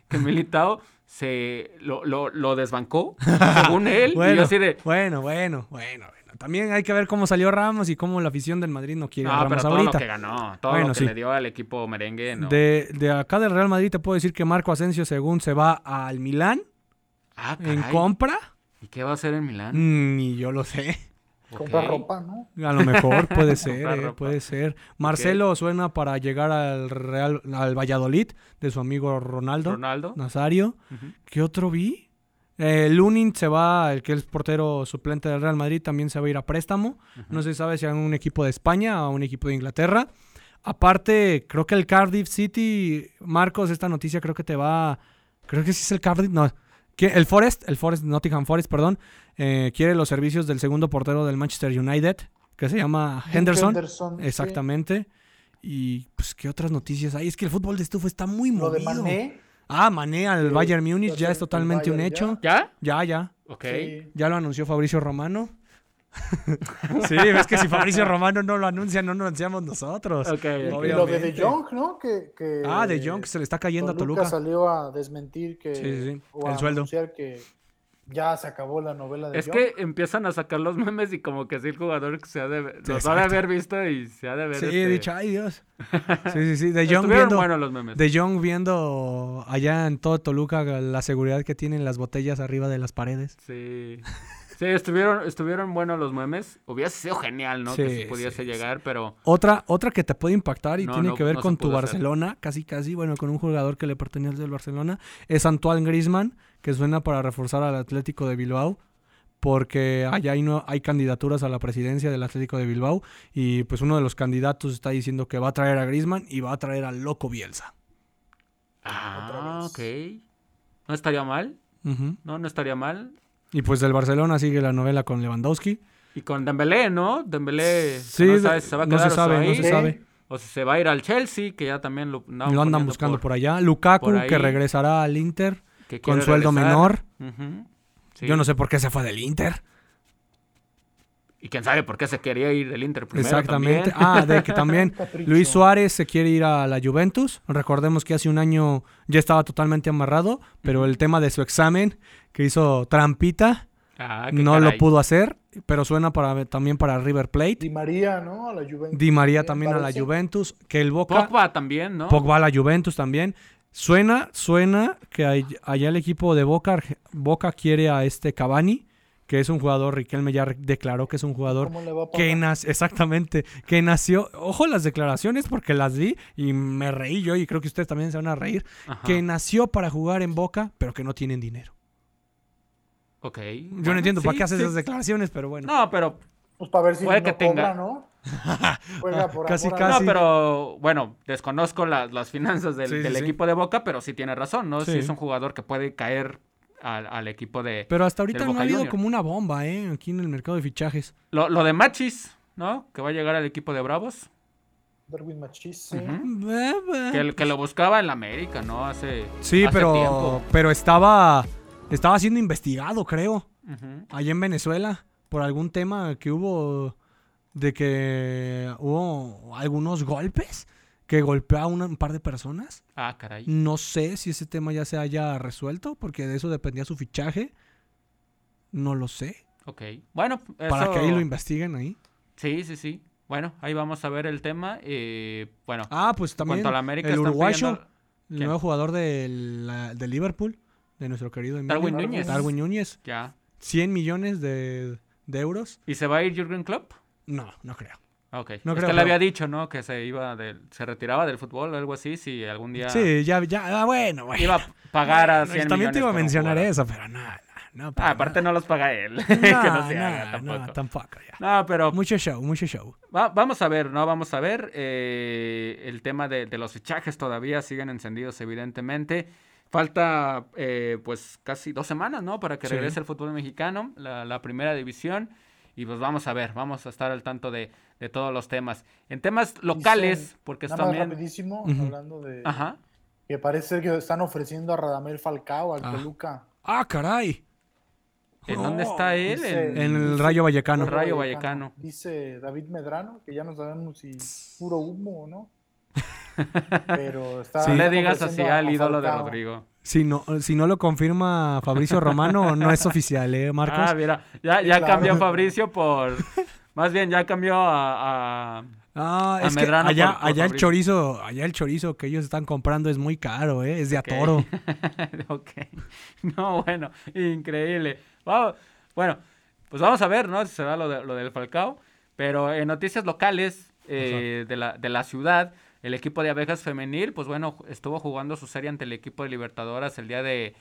que, Militao se lo, lo, desbancó, según <laughs> él. bueno, así de... bueno, bueno, bueno. También hay que ver cómo salió Ramos y cómo la afición del Madrid no quiere a Ramos pero todo ahorita. lo que ganó, todo lo que le dio al equipo merengue. De, de, acá del Real Madrid te puedo decir que Marco Asensio, según se va al Milán ah, en compra. ¿Y qué va a hacer en Milán? Mm, ni yo lo sé. <laughs> Comprar ropa, ¿no? A lo mejor <laughs> puede ser, eh, puede ser. Marcelo suena para llegar al Real, al Valladolid de su amigo Ronaldo. Ronaldo. Nazario. ¿Qué otro vi? Eh, Lunin se va, el que es portero suplente del Real Madrid, también se va a ir a préstamo. No se sabe si a un equipo de España o a un equipo de Inglaterra. Aparte, creo que el Cardiff City, Marcos, esta noticia creo que te va. Creo que sí es el Cardiff, no. El Forest, el Forest, Nottingham Forest, perdón, eh, quiere los servicios del segundo portero del Manchester United, que se llama Henderson. exactamente. Y pues, ¿qué otras noticias hay? Es que el fútbol de estufa está muy movido. Lo de Mané. Ah, Mané al Bayern Múnich ya es totalmente un hecho. ¿Ya? Ya, ya. Ok. Ya lo anunció Fabricio Romano. <laughs> sí, es que si Fabricio Romano no lo anuncia, no lo anunciamos nosotros. Ok. Y lo de De Jong, ¿no? Que, que ah, De Jong se le está cayendo a Toluca. salió a desmentir que. Sí, sí, sí. O El a sueldo. anunciar que ya se acabó la novela de Es que empiezan a sacar los memes y como que sí el jugador que se ha de, los ha de haber visto y se ha de ver. Sí, este, he dicho, ay Dios. <laughs> Sí, sí, sí. De Estuvieron viendo, buenos los memes. de Jong viendo allá en todo Toluca la seguridad que tienen las botellas arriba de las paredes. Sí. Sí, estuvieron, estuvieron buenos los memes. Hubiese sido genial, ¿no? que si pudiese sí, llegar, pero Otra, otra que te puede impactar y No, tiene no, que ver no con tu hacer. Barcelona, casi casi, bueno, con un jugador que le pertenece al Barcelona, es Antoine Griezmann, que suena para reforzar al Atlético de Bilbao, porque allá hay, no, hay candidaturas a la presidencia del Atlético de Bilbao, y pues uno de los candidatos está diciendo que va a traer a Griezmann y va a traer al loco Bielsa. Ah, ok. No estaría mal. No, no estaría mal. Y pues del Barcelona sigue la novela con Lewandowski. Y con Dembélé, ¿no? Dembélé Sí, no sabe si se va a no quedar se o sabe, va a no ir, se sabe. O si se va a ir al Chelsea, que ya también lo, andan buscando por, allá. Lukaku, por que regresará al Inter que con sueldo regresar. menor. Sí. Yo no sé por qué se fue del Inter. Y quién sabe por qué se quería ir del Inter primero Exactamente. también. Ah, de que también. <laughs> Luis Suárez se quiere ir a la Juventus. Recordemos que hace un año ya estaba totalmente amarrado, pero el tema de su examen que hizo trampita Ah, no lo pudo hacer, pero suena para también para River Plate. Di María, ¿no? A la Juventus. Di María también a la. Juventus, que el Boca Pogba también, ¿no? Pogba a la Juventus también. Suena, suena que hay- allá el equipo de Boca, Boca quiere a este Cavani, que es un jugador, Riquelme ya declaró que es un jugador ¿Cómo le va a que nació, exactamente, que nació, ojo las declaraciones porque las vi y me reí yo y creo que ustedes también se van a reír, Ajá. que nació para jugar en Boca, pero que no tienen dinero. Ok. Yo Bueno, no entiendo para qué haces sí. esas declaraciones, pero bueno. No, pero Pues para ver si Puede no que tenga. cobra, ¿no? <laughs> Juega por Casi, amor casi. No, pero bueno, desconozco la- las finanzas del, Sí, sí, del sí. equipo de Boca, pero sí tiene razón, ¿no? Sí. Es un jugador que puede caer al, al equipo de... Pero hasta ahorita no ha habido Junior. como una bomba, ¿eh? Aquí en el mercado de fichajes. Lo, lo de Machis, ¿no? Que va a llegar al equipo de Bravos. Darwin Machis, sí. Ujú. Eh, eh. que, que lo buscaba en la América, ¿no? Hace, Sí, hace pero, tiempo. pero estaba, estaba siendo investigado, creo, Ujú. allá en Venezuela, por algún tema que hubo de que hubo algunos golpes que golpeó a un par de personas. Ah, caray. No sé si ese tema ya se haya resuelto, porque de eso dependía su fichaje. No lo sé. Ok. Bueno, Para eso- que ahí lo investiguen ahí. Sí, sí, sí. Bueno, ahí vamos a ver el tema. eh, bueno, Ah, pues también cuanto a la América, el uruguayo, pidiendo- el nuevo jugador del, la- de Liverpool, de nuestro querido Emilio. Darwin Darwin Núñez. Darwin Núñez. Ya. 100 millones de, de euros. ¿Y se va a ir Jürgen Klopp? No, no creo. Ok. No es creo, que le había dicho, ¿no? Que se iba del, se retiraba del fútbol o algo así, si algún día Sí, ya, ya, ah, bueno, bueno. iba a pagar a Bueno, 100 también te iba a mencionar eso, pero no, no, no. Ah, aparte no los paga él. nada. <laughs> que no No, se haga no, tampoco. no, tampoco ya. No, pero Mucho show, mucho show. va- vamos a ver, ¿no? Vamos a ver. eh, el tema de, de los fichajes todavía siguen encendidos, evidentemente. Falta, eh, pues, casi dos semanas, ¿no? Para que Sí. regrese el fútbol mexicano, la, la primera división. Y pues vamos a ver, vamos a estar al tanto de, de todos los temas. En temas locales, Dicen, porque Nada más también... rapidísimo, hablando de... Ajá. Que parece ser que están ofreciendo a Radamel Falcao, al Ah. Toluca. Ah, caray. ¿En Oh, dónde está él? dice- En- el Rayo Vallecano. El Rayo Vallecano. Dice David Medrano, que ya no sabemos si puro humo o no. Pero está. Sí. Le digas así al ídolo de. Rodrigo. Si no, si no lo confirma Fabricio Romano, no es oficial, ¿eh, Marcos? Ah, mira, ya, ya claro. cambió Fabricio por... Más bien, ya cambió a... a- Ah, A es que Medrano allá, por- por allá el chorizo, allá el chorizo que ellos están comprando es muy caro, ¿eh? Es de Ok. a toro. <laughs> ok. No, bueno, increíble. Vamos- bueno, pues vamos a ver, ¿no? Si se da lo, de- lo del Falcao. Pero en noticias locales eh, de, la, de la ciudad, el equipo de abejas femenil, pues bueno, estuvo jugando su serie ante el equipo de Libertadoras el día de,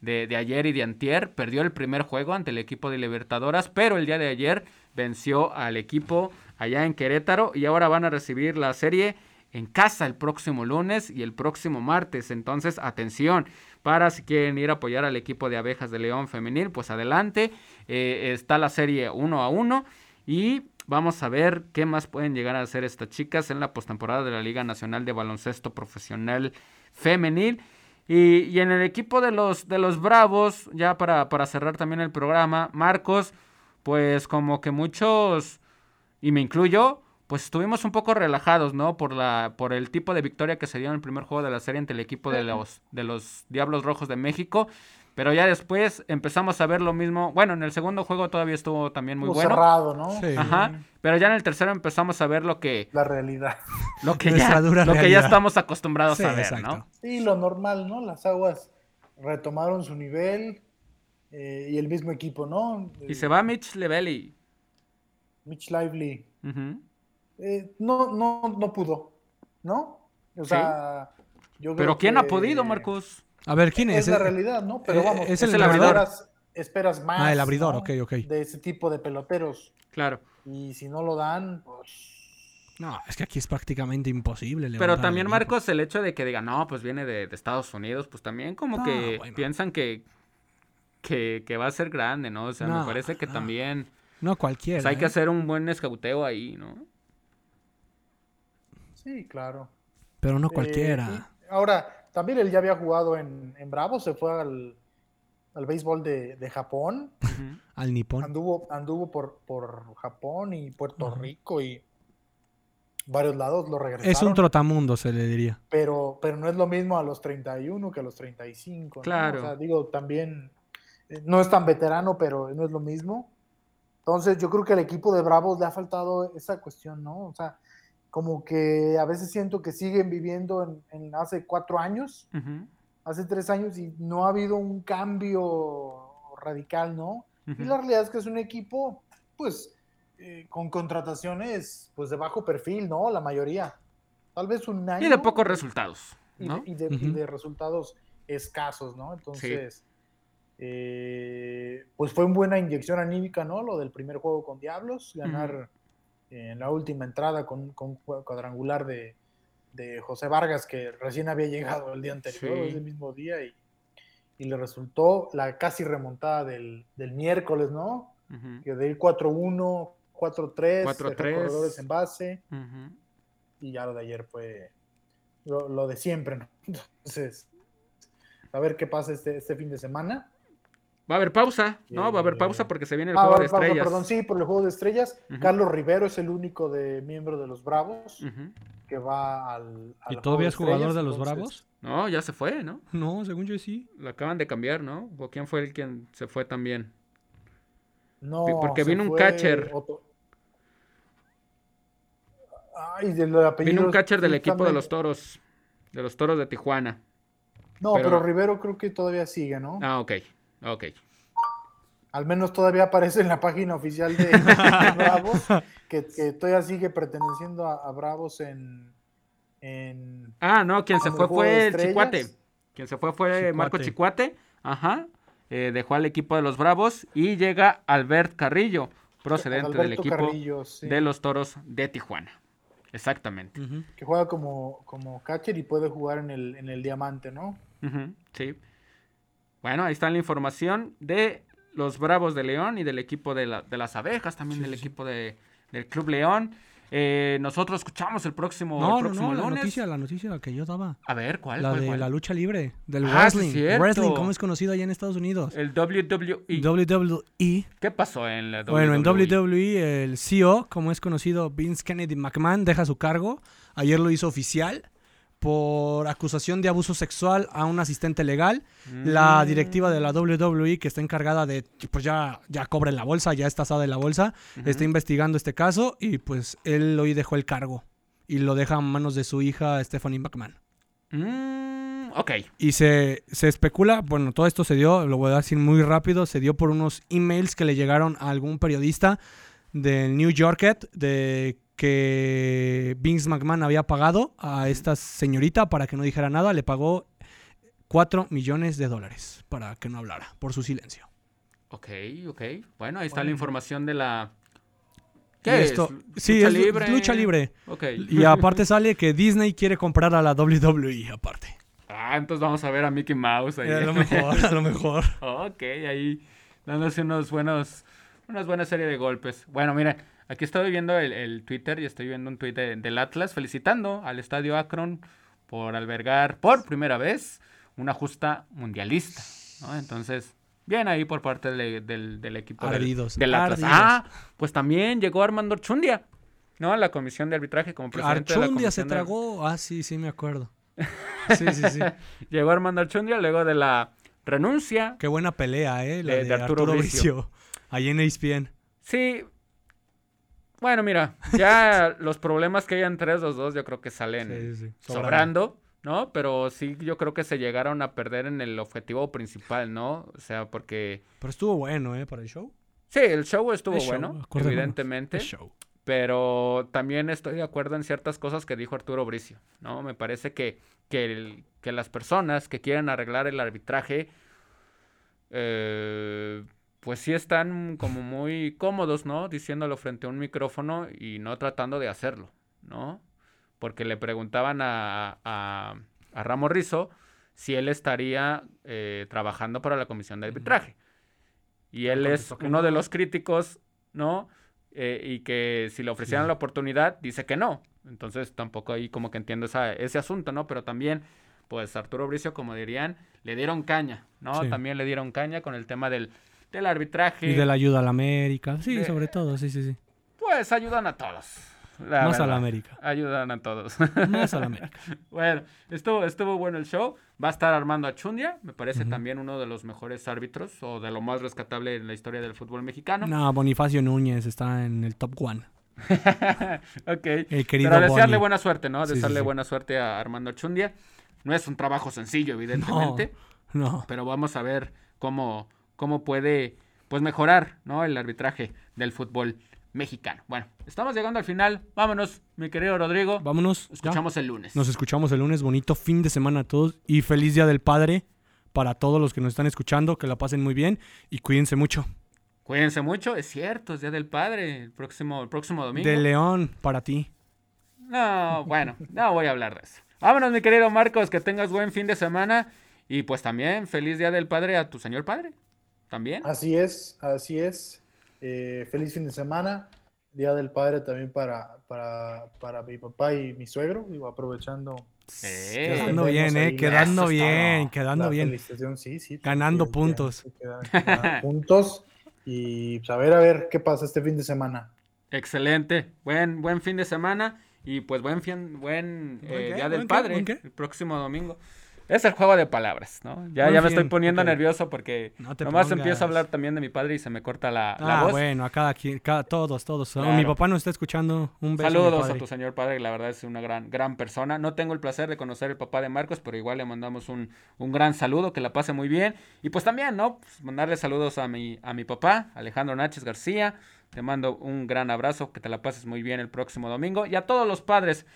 de, ayer y de antier. Perdió el primer juego ante el equipo de Libertadoras, pero el día de ayer venció al equipo allá en Querétaro y ahora van a recibir la serie en casa el próximo lunes y el próximo martes. Entonces, atención, para si quieren ir a apoyar al equipo de abejas de León femenil, pues adelante. Eh, está la serie 1 a 1 y vamos a ver qué más pueden llegar a hacer estas chicas en la postemporada de la Liga Nacional de Baloncesto Profesional Femenil. Y, en el equipo de los, de los Bravos, ya para, para cerrar también el programa, Marcos, pues como que muchos, y me incluyo, pues estuvimos un poco relajados, ¿no? Por la por el tipo de victoria que se dio en el primer juego de la serie ante el equipo de los de los Diablos Rojos de México. Pero ya después empezamos a ver lo mismo. Bueno, en el segundo juego todavía estuvo también muy bueno. cerrado, ¿no? Sí. Ajá. Pero ya en el tercero empezamos a ver lo que... La realidad. <laughs> Lo que, ya, lo que ya estamos acostumbrados a ver, ¿no? Sí, lo normal, ¿no? Las aguas retomaron su nivel eh, y el mismo equipo, ¿no? Y se va Mitch Levelli. Mitch Lively. Eh, no, no, no pudo, ¿no? O sea, yo Pero ¿quién ha podido, Marcos? A ver, ¿quién es? Es la realidad, ¿no? Pero eh, vamos, es el, abridor. Esperas, más. Ah, el abridor, ok, ok. De ese tipo de peloteros. Claro. Y si no lo dan, pues. No, es que aquí es prácticamente imposible. Pero también, Marcos, el hecho de que digan, no, pues viene de, Estados Unidos, pues también como que piensan que, que, va a ser grande, ¿no? O sea, me parece que también. No, cualquiera. Pues hay que ¿eh? hacer un buen escauteo ahí, ¿no? Sí, claro. Pero no cualquiera. Eh, ahora, también él ya había jugado en, en Bravo, se fue al, al béisbol de, de Japón. Al Nippon. Anduvo, anduvo por, por Japón y Puerto Rico y varios lados lo regresaron. Es un trotamundo, se le diría. Pero, pero no es lo mismo a los 31 que a los 35. Claro. O sea, digo, también eh, no es tan veterano, pero no es lo mismo. Entonces, yo creo que al equipo de Bravos le ha faltado esa cuestión, ¿no? O sea, como que a veces siento que siguen viviendo en, hace cuatro años, hace tres años, y no ha habido un cambio radical, ¿no? Y la realidad es que es un equipo, pues, eh, con contrataciones, pues, de bajo perfil, ¿no? La mayoría. Tal vez un año. Y de pocos resultados, ¿no? Y de, resultados escasos, ¿no? Entonces, eh, pues fue una buena inyección anímica, ¿no? Lo del primer juego con Diablos, ganar en la última entrada con, con cuadrangular de, José Vargas, que recién había llegado el día anterior, ese mismo día, y, le resultó la casi remontada del, miércoles, ¿no? Que de ir 4-1, 4-3, corredores en base, y ya lo de ayer fue lo, de siempre, ¿no? <laughs> Entonces, a ver qué pasa este, este fin de semana. Va a haber pausa, ¿no? Va a haber pausa porque se viene el ah, juego de estrellas. perdón, sí, por el juego de estrellas. Carlos Rivero es el único de miembro de los Bravos que va al. ¿Y todavía es jugador de los Bravos? No, ya se fue, ¿no? No, según yo sí. Lo acaban de cambiar, ¿no? ¿O quién fue el quien se fue también? No. Porque vino un catcher. Ay, del apellido. Vino un catcher del equipo de los toros. De los toros de Tijuana. No, pero Rivero creo que todavía sigue, ¿no? Ah, ok. Ok. Al menos todavía aparece en la página oficial de, <laughs> Bravos, que, todavía sigue perteneciendo a, Bravos en, Ah, no, quien se fue fue el Chicuate. Quien se fue fue Marco Chicuate. Ajá. Eh, dejó al equipo de los Bravos y llega Albert Carrillo, procedente del equipo de los Toros de Tijuana. Exactamente. Que juega como, como catcher y puede jugar en el, en el diamante, ¿no? Sí. Bueno, ahí está la información de los Bravos de León y del equipo de, las abejas, también del equipo de, del Club León. Eh, nosotros escuchamos el próximo, no, próximo no, no, La noticia, la noticia que yo daba. A ver, ¿cuál? La de la lucha libre, del ah, wrestling. wrestling, ¿cómo es conocido allá en Estados Unidos? El WWE. WWE. ¿Qué pasó en la WWE? Bueno, en WWE el CEO, como es conocido, Vince Kennedy McMahon, deja su cargo. Ayer lo hizo oficial por acusación de abuso sexual a un asistente legal. La mm. directiva de la WWE, que está encargada de, pues ya, ya cobra en la bolsa, ya está asada en la bolsa, está investigando este caso y pues él hoy dejó el cargo y lo deja en manos de su hija Stephanie McMahon. Mm, ok. Y se, se, especula, bueno, todo esto se dio, lo voy a decir muy rápido, se dio por unos emails que le llegaron a algún periodista del New Yorker de que Vince McMahon había pagado a esta señorita para que no dijera nada. Le pagó 4 millones de dólares para que no hablara, por su silencio. Ok, ok. Bueno, ahí está la información de la... ¿Qué es? Esto? Sí, es libre? lucha libre. Okay. Y aparte <laughs> sale que Disney quiere comprar a la WWE, aparte. Ah, entonces vamos a ver a Mickey Mouse ahí. a lo mejor, a lo mejor. <laughs> ok, ahí dándose unos buenos, unas buenas serie de golpes. Bueno, mira, aquí estoy viendo el, Twitter y estoy viendo un tweet del Atlas felicitando al Estadio Akron por albergar por primera vez una justa mundialista. Entonces, bien ahí por parte del, equipo del, Atlas. Ah, pues también llegó Armando Chundia, ¿no? A la comisión de arbitraje como presidente Archundia se tragó. Ah, sí, sí, me acuerdo. <laughs> Sí, sí, sí. llegó Armando Archundia luego de la renuncia. Qué buena pelea, ¿eh? La de, Arturo, Arturo Ahí en ESPN. Sí. Bueno, mira, ya <laughs> los problemas que hay entre los dos yo creo que salen sobrando. ¿no? Pero sí, yo creo que se llegaron a perder en el objetivo principal, ¿no? O sea, porque... Pero estuvo bueno, ¿eh? Para el show. Sí, el show estuvo bueno, evidentemente. show. Pero también estoy de acuerdo en ciertas cosas que dijo Arturo Bricio, ¿no? Me parece que, que, que las personas que quieren arreglar el arbitraje, eh, pues sí están como muy cómodos, ¿no? Diciéndolo frente a un micrófono y no tratando de hacerlo, ¿no? porque le preguntaban a, a, a Ramos Rizo si él estaría eh, trabajando para la comisión de arbitraje. Y él es uno de los críticos, ¿no? Eh, y que si le ofrecieran la oportunidad, dice que no. Entonces tampoco ahí como que entiendo ese asunto, ¿no? Pero también, pues Arturo Bricio, como dirían, le dieron caña, ¿no? También le dieron caña con el tema del, del arbitraje. Y de la ayuda a la América, sí, sobre todo, sí, sí, sí. Pues ayudan a todos. Más a la América. Ayudan a todos. Más a la <laughs> América. bueno, estuvo, estuvo bueno el show. Va a estar Armando Achundia. Me parece también uno de los mejores árbitros o de lo más rescatable en la historia del fútbol mexicano. No, Bonifacio Núñez está en el top one. <laughs> ok. El querido Pero desearle buena suerte, ¿no? Desearle buena suerte a Armando Achundia. No es un trabajo sencillo, evidentemente. No, no. Pero vamos a ver cómo, cómo puede pues mejorar, ¿no? El arbitraje del fútbol mexicano. Bueno, estamos llegando al final. Vámonos, mi querido Rodrigo. Vámonos. Escuchamos el lunes. Nos escuchamos el lunes. Bonito fin de semana a todos y feliz Día del Padre para todos los que nos están escuchando. Que la pasen muy bien y cuídense mucho. Cuídense mucho, es cierto, es Día del Padre, el próximo, el próximo domingo. De León, para ti. No, bueno, no voy a hablar de eso. Vámonos, mi querido Marcos, que tengas buen fin de semana y pues también feliz Día del Padre a tu señor padre. También. Así es, así es. Eh, feliz fin de semana. Día del Padre también para, para, para mi papá y mi suegro. Digo, aprovechando. quedando bien, eh, quedando bien, quedando bien. Sí, sí, Ganando puntos. <laughs> puntos. Y pues, a ver, a ver qué pasa este fin de semana. Excelente. Buen, buen fin de semana. Y pues buen, fin, buen eh, Día del Padre. el próximo domingo. Es el juego de palabras, ¿no? Ya, ya me estoy poniendo nervioso porque nomás empiezo a hablar también de mi padre y se me corta la, la ah, bueno, a cada quien, todos, todos. Mi papá nos está escuchando. Un beso. Saludos a, tu señor padre, la verdad es una gran, gran persona. No tengo el placer de conocer el papá de Marcos, pero igual le mandamos un, un gran saludo, que la pase muy bien. Y pues también, ¿no? Pues mandarle saludos a mi, a mi papá, Alejandro Náchez García. Te mando un gran abrazo, que te la pases muy bien el próximo domingo. Y a todos los padres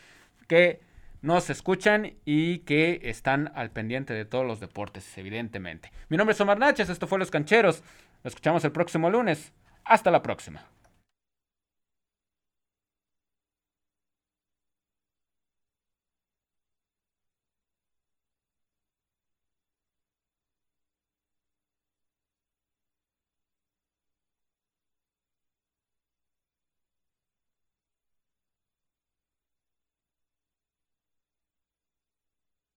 que nos escuchan y que están al pendiente de todos los deportes, evidentemente. Mi nombre es Omar Naches, esto fue Los Cancheros. Nos escuchamos el próximo lunes. Hasta la próxima.